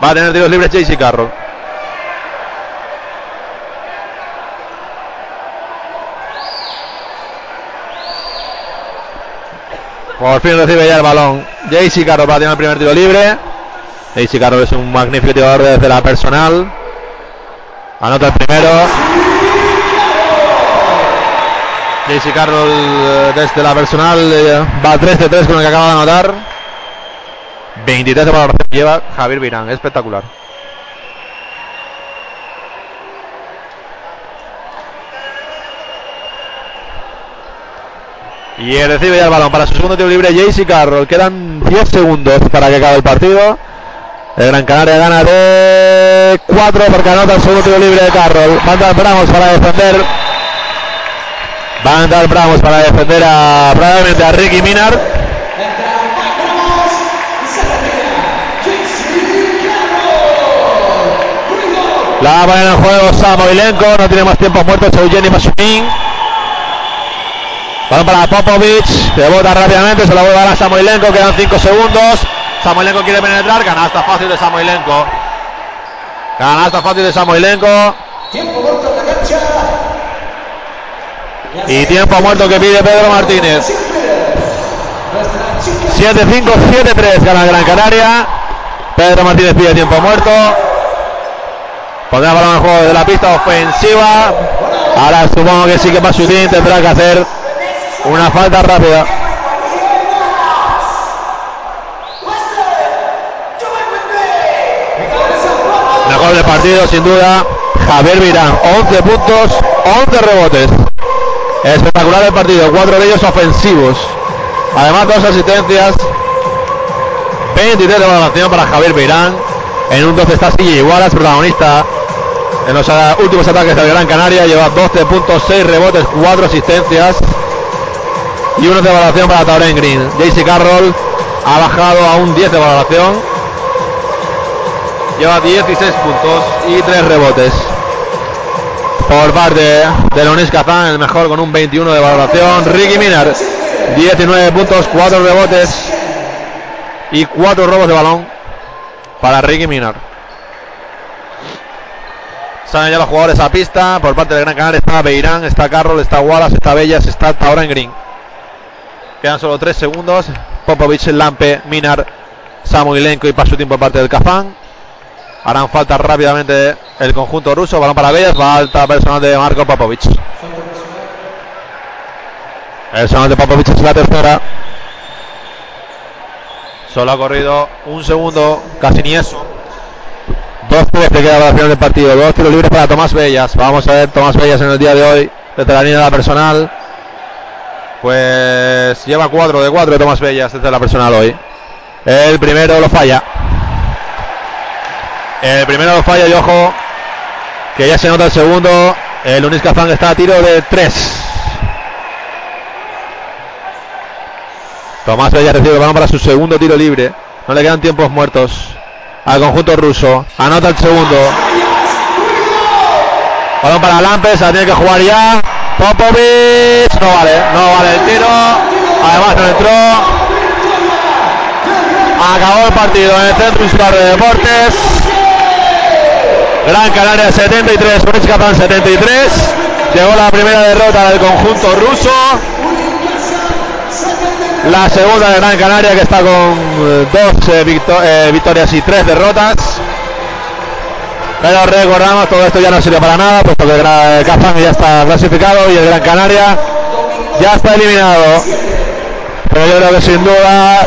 A: Va a tener tiros libres Jaycee Carroll. Por fin recibe ya el balón. Jaycee Carroll va a tener el primer tiro libre. Jaycee Carroll es un magnífico tirador desde la personal. Anota el primero. Jaycee Carroll eh, desde la personal eh, va 3 de 3 con el que acaba de anotar. 23 de valoración lleva Javier Virán. Espectacular. Y recibe ya el balón para su segundo tiro libre Jaycee Carroll. Quedan 10 segundos para que acabe el partido. El Gran Canaria gana de 4 porque anota el segundo tiro libre de Carroll. Va a entrar Bramos para defender. Va a entrar Bramos para defender a probablemente a Ricky Minar. La va a poner en juego Samoilenko. No tiene más tiempo muerto. Eugeni Masumin. Balón para Popovic. Que bota rápidamente. Se la vuelve a dar. Quedan 5 segundos. Samoilenko quiere penetrar. Canasta fácil de Samoilenko. Canasta fácil de Samoilenko.
B: Tiempo muerto en la cancha.
A: Y tiempo muerto que pide Pedro Martínez.
B: Nuestra chica
A: 7-5, 7-3 gana Gran Canaria. Pedro Martínez pide tiempo muerto. Pondrá el balón en juego de la pista ofensiva. Ahora supongo que sí que Pasutín tendrá que hacer una falta rápida. Mejor del partido, sin duda, Javier Virán. 11 puntos, 11 rebotes. Espectacular el partido, cuatro de ellos ofensivos. Además, dos asistencias. 23 de valoración para Javier Virán. En un 12 está Silla Igualas, protagonista en los ah, últimos ataques del Gran Canaria. Lleva 12 puntos, 6 rebotes, 4 asistencias. Y uno de valoración para Tauren Green. JC Carroll ha bajado a un 10 de valoración. Lleva 16 puntos y 3 rebotes. Por parte de Lonis Kazan, el mejor con un 21 de valoración. Ricky Miner, 19 puntos, 4 rebotes y 4 robos de balón para Ricky Miner. Salen ya los jugadores a pista. Por parte del Gran Canaria está Beirán, está Carroll, está Wallace, está Bellas, está Tauren Green. Quedan solo 3 segundos. Popovich, Lampe, Minar, Samuilenko y Pasutin por parte del Kazán. Harán falta rápidamente el conjunto ruso. Balón para Bellas. Falta personal de Marco Popovich. El personal de Popovich es la tercera. Solo ha corrido un segundo, casi ni eso. Dos tres que queda para el final del partido. Dos tiros libres para Tomás Bellas. Vamos a ver Tomás Bellas en el día de hoy. Desde la línea de la personal. Pues lleva 4 de 4 de Tomás Bellas desde la personal hoy. El primero lo falla. El primero lo falla y ojo que ya se nota el segundo. El Unis está a tiro de 3. Tomás Bellas recibe el balón para su segundo tiro libre. No le quedan tiempos muertos al conjunto ruso. Anota el segundo. Balón para Lampes, la tiene que jugar ya. No vale, no vale el tiro. Además no entró. Acabó el partido en el Centro Escolar de Deportes. Gran Canaria 73, Unis Kazán 73. Llegó la primera derrota del conjunto ruso. La segunda de Gran Canaria que está con eh, dos eh, victorias y tres derrotas. Pero recordamos, todo esto ya no sirve para nada, puesto que el ya está clasificado y el Gran Canaria ya está eliminado. Pero yo creo que sin duda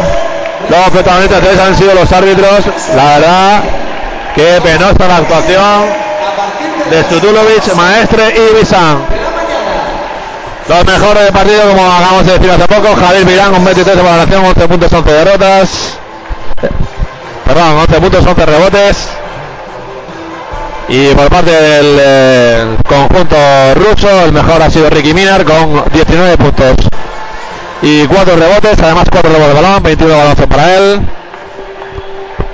A: los protagonistas de eso han sido los árbitros. La verdad que penosa la actuación de Stutulovic, Maestre y Bizán. Los mejores del partido, como acabamos de decir hace poco, Javier Virán con 23 de valoración, 11 puntos, 11 derrotas. Perdón, 11 puntos, 11 rebotes. Y por parte del eh, conjunto ruso, el mejor ha sido Ricky Minar con 19 puntos y 4 rebotes, además 4 robos de balón, 21 de balón para él.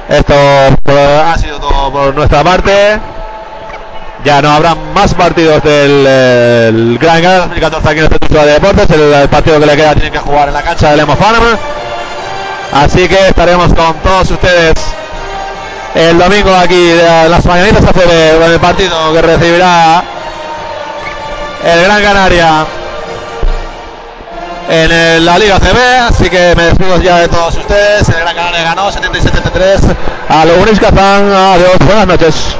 A: Esto pues, ha sido todo por nuestra parte. Ya no habrá más partidos del eh, Gran Canaria 2014 aquí en este Centro de Deportes. El, partido que le queda tiene que jugar en la cancha del Emo Farm. Así que estaremos con todos ustedes el domingo aquí de las mañanitas a con el partido que recibirá el Gran Canaria en la Liga CB. Así que me despido ya de todos ustedes. El Gran Canaria ganó 77-73 a los Unis Kazán. Adiós, buenas noches.